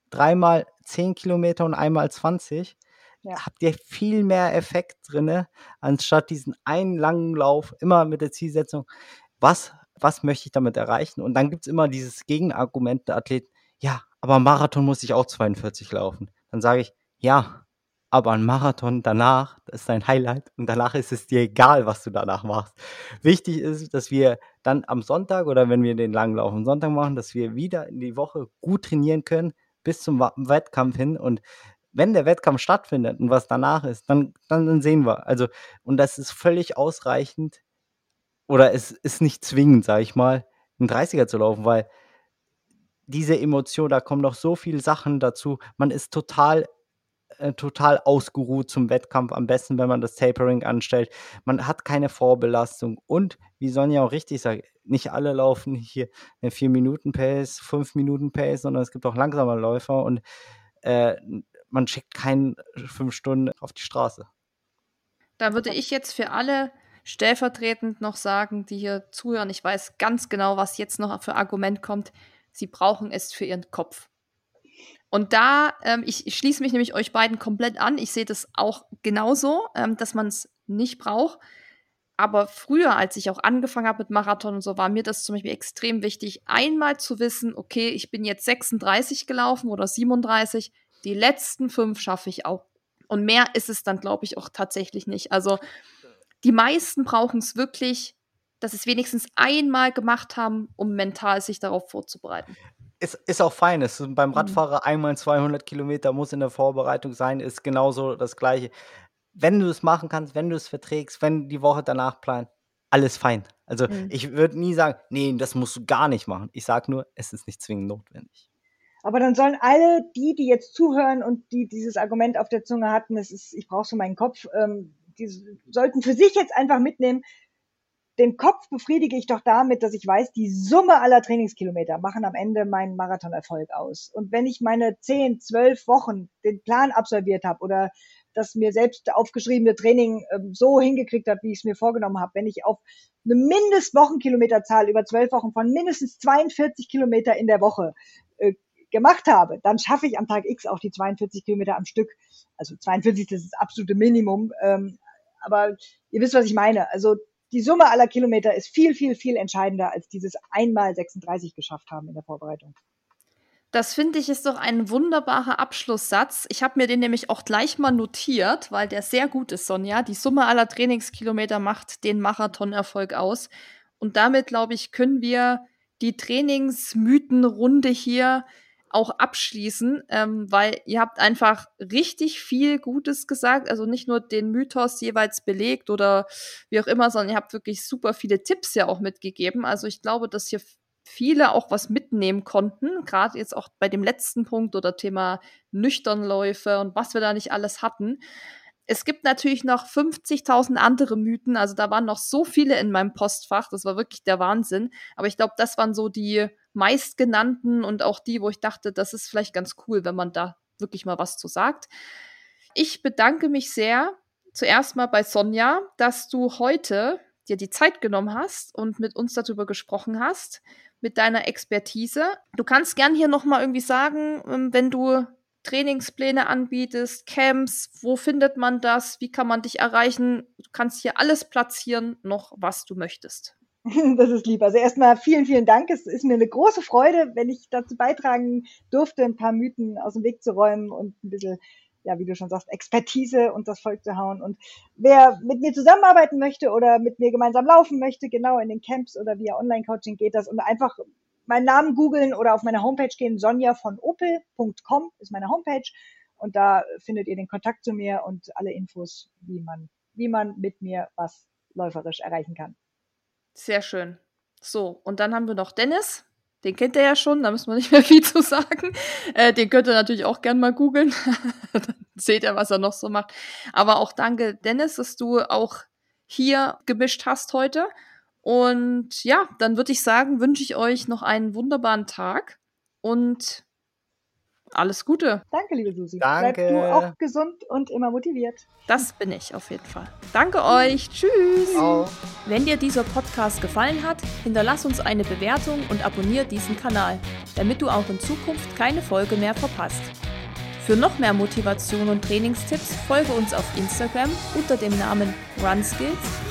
dreimal 10 Kilometer und einmal 20. Ja. Habt ihr viel mehr Effekt drin, anstatt diesen einen langen Lauf, immer mit der Zielsetzung, was, was möchte ich damit erreichen? Und dann gibt es immer dieses Gegenargument der Athleten, ja, aber Marathon muss ich auch 42 laufen. Dann sage ich, ja, aber ein Marathon danach, das ist dein Highlight und danach ist es dir egal, was du danach machst. Wichtig ist, dass wir dann am Sonntag oder wenn wir den langen Lauf am Sonntag machen, dass wir wieder in die Woche gut trainieren können bis zum Wettkampf hin und wenn der Wettkampf stattfindet und was danach ist, dann, dann, dann sehen wir. Also, und das ist völlig ausreichend oder es ist nicht zwingend, sag ich mal, einen 30er zu laufen, weil diese Emotion, da kommen noch so viele Sachen dazu. Man ist total äh, total ausgeruht zum Wettkampf. Am besten, wenn man das Tapering anstellt. Man hat keine Vorbelastung. Und wie Sonja auch richtig sagt, nicht alle laufen hier eine 4-Minuten-Pace, 5-Minuten-Pace, sondern es gibt auch langsame Läufer. Und äh, man schickt keinen fünf Stunden auf die Straße. Da würde ich jetzt für alle stellvertretend noch sagen, die hier zuhören, ich weiß ganz genau, was jetzt noch für Argument kommt. Sie brauchen es für ihren Kopf. Und da, ähm, ich, ich, schließe mich nämlich euch beiden komplett an. Ich sehe das auch genauso, ähm, dass man es nicht braucht. Aber früher, als ich auch angefangen habe mit Marathon und so, war mir das zum Beispiel extrem wichtig, einmal zu wissen, okay, ich bin jetzt 36 gelaufen oder 37, die letzten fünf schaffe ich auch. Und mehr ist es dann, glaube ich, auch tatsächlich nicht. Also die meisten brauchen es wirklich, dass sie es wenigstens einmal gemacht haben, um mental sich darauf vorzubereiten ist, ist auch fein. Es ist beim mhm. Radfahrer mhm. einmal 200 Kilometer muss in der Vorbereitung sein, ist genauso das Gleiche. Wenn du es machen kannst, wenn du es verträgst, wenn die Woche danach plant, alles fein. Also mhm. ich würde nie sagen, nee, das musst du gar nicht machen. Ich sage nur, es ist nicht zwingend notwendig. Aber dann sollen alle die, die jetzt zuhören und die dieses Argument auf der Zunge hatten, es ist, ich brauche so meinen Kopf, ähm, die sollten für sich jetzt einfach mitnehmen, den Kopf befriedige ich doch damit, dass ich weiß, die Summe aller Trainingskilometer machen am Ende meinen Marathonerfolg aus. Und wenn ich meine zehn, zwölf Wochen den Plan absolviert habe oder das mir selbst aufgeschriebene Training äh, so hingekriegt habe, wie ich es mir vorgenommen habe, wenn ich auf eine Mindestwochenkilometerzahl über zwölf Wochen von mindestens 42 Kilometer in der Woche gemacht habe, dann schaffe ich am Tag X auch die 42 Kilometer am Stück. Also 42, das ist das absolute Minimum. Ähm, aber ihr wisst, was ich meine. Also die Summe aller Kilometer ist viel, viel, viel entscheidender als dieses einmal 36 geschafft haben in der Vorbereitung. Das finde ich ist doch ein wunderbarer Abschlusssatz. Ich habe mir den nämlich auch gleich mal notiert, weil der sehr gut ist, Sonja. Die Summe aller Trainingskilometer macht den Marathonerfolg aus. Und damit, glaube ich, können wir die Trainingsmythenrunde hier auch abschließen, ähm, weil ihr habt einfach richtig viel Gutes gesagt, also nicht nur den Mythos jeweils belegt oder wie auch immer, sondern ihr habt wirklich super viele Tipps ja auch mitgegeben. Also ich glaube, dass hier viele auch was mitnehmen konnten, gerade jetzt auch bei dem letzten Punkt oder Thema Nüchternläufe und was wir da nicht alles hatten. Es gibt natürlich noch 50.000 andere Mythen, also da waren noch so viele in meinem Postfach, das war wirklich der Wahnsinn. Aber ich glaube, das waren so die meistgenannten und auch die, wo ich dachte, das ist vielleicht ganz cool, wenn man da wirklich mal was zu sagt. Ich bedanke mich sehr zuerst mal bei Sonja, dass du heute dir die Zeit genommen hast und mit uns darüber gesprochen hast, mit deiner Expertise. Du kannst gern hier noch mal irgendwie sagen, ähm, wenn du Trainingspläne anbietest, Camps, wo findet man das, wie kann man dich erreichen? Du kannst hier alles platzieren, noch was du möchtest. Das ist lieb. Also erstmal vielen, vielen Dank. Es ist mir eine große Freude, wenn ich dazu beitragen durfte, ein paar Mythen aus dem Weg zu räumen und ein bisschen, ja, wie du schon sagst, Expertise und das Volk zu hauen. Und wer mit mir zusammenarbeiten möchte oder mit mir gemeinsam laufen möchte, genau in den Camps oder via Online-Coaching geht das und einfach meinen Namen googeln oder auf meine Homepage gehen, sonja von opel.com ist meine Homepage und da findet ihr den Kontakt zu mir und alle Infos, wie man, wie man mit mir was läuferisch erreichen kann. Sehr schön. So, und dann haben wir noch Dennis. Den kennt ihr ja schon, da müssen wir nicht mehr viel zu sagen. Äh, den könnt ihr natürlich auch gern mal googeln. dann seht ihr, was er noch so macht. Aber auch danke, Dennis, dass du auch hier gemischt hast heute. Und ja, dann würde ich sagen, wünsche ich euch noch einen wunderbaren Tag und alles Gute. Danke, liebe Susi. Danke. Bleib du auch gesund und immer motiviert. Das bin ich auf jeden Fall. Danke euch. Tschüss. Ciao. Wenn dir dieser Podcast gefallen hat, hinterlass uns eine Bewertung und abonniere diesen Kanal, damit du auch in Zukunft keine Folge mehr verpasst. Für noch mehr Motivation und Trainingstipps folge uns auf Instagram unter dem Namen RunSkills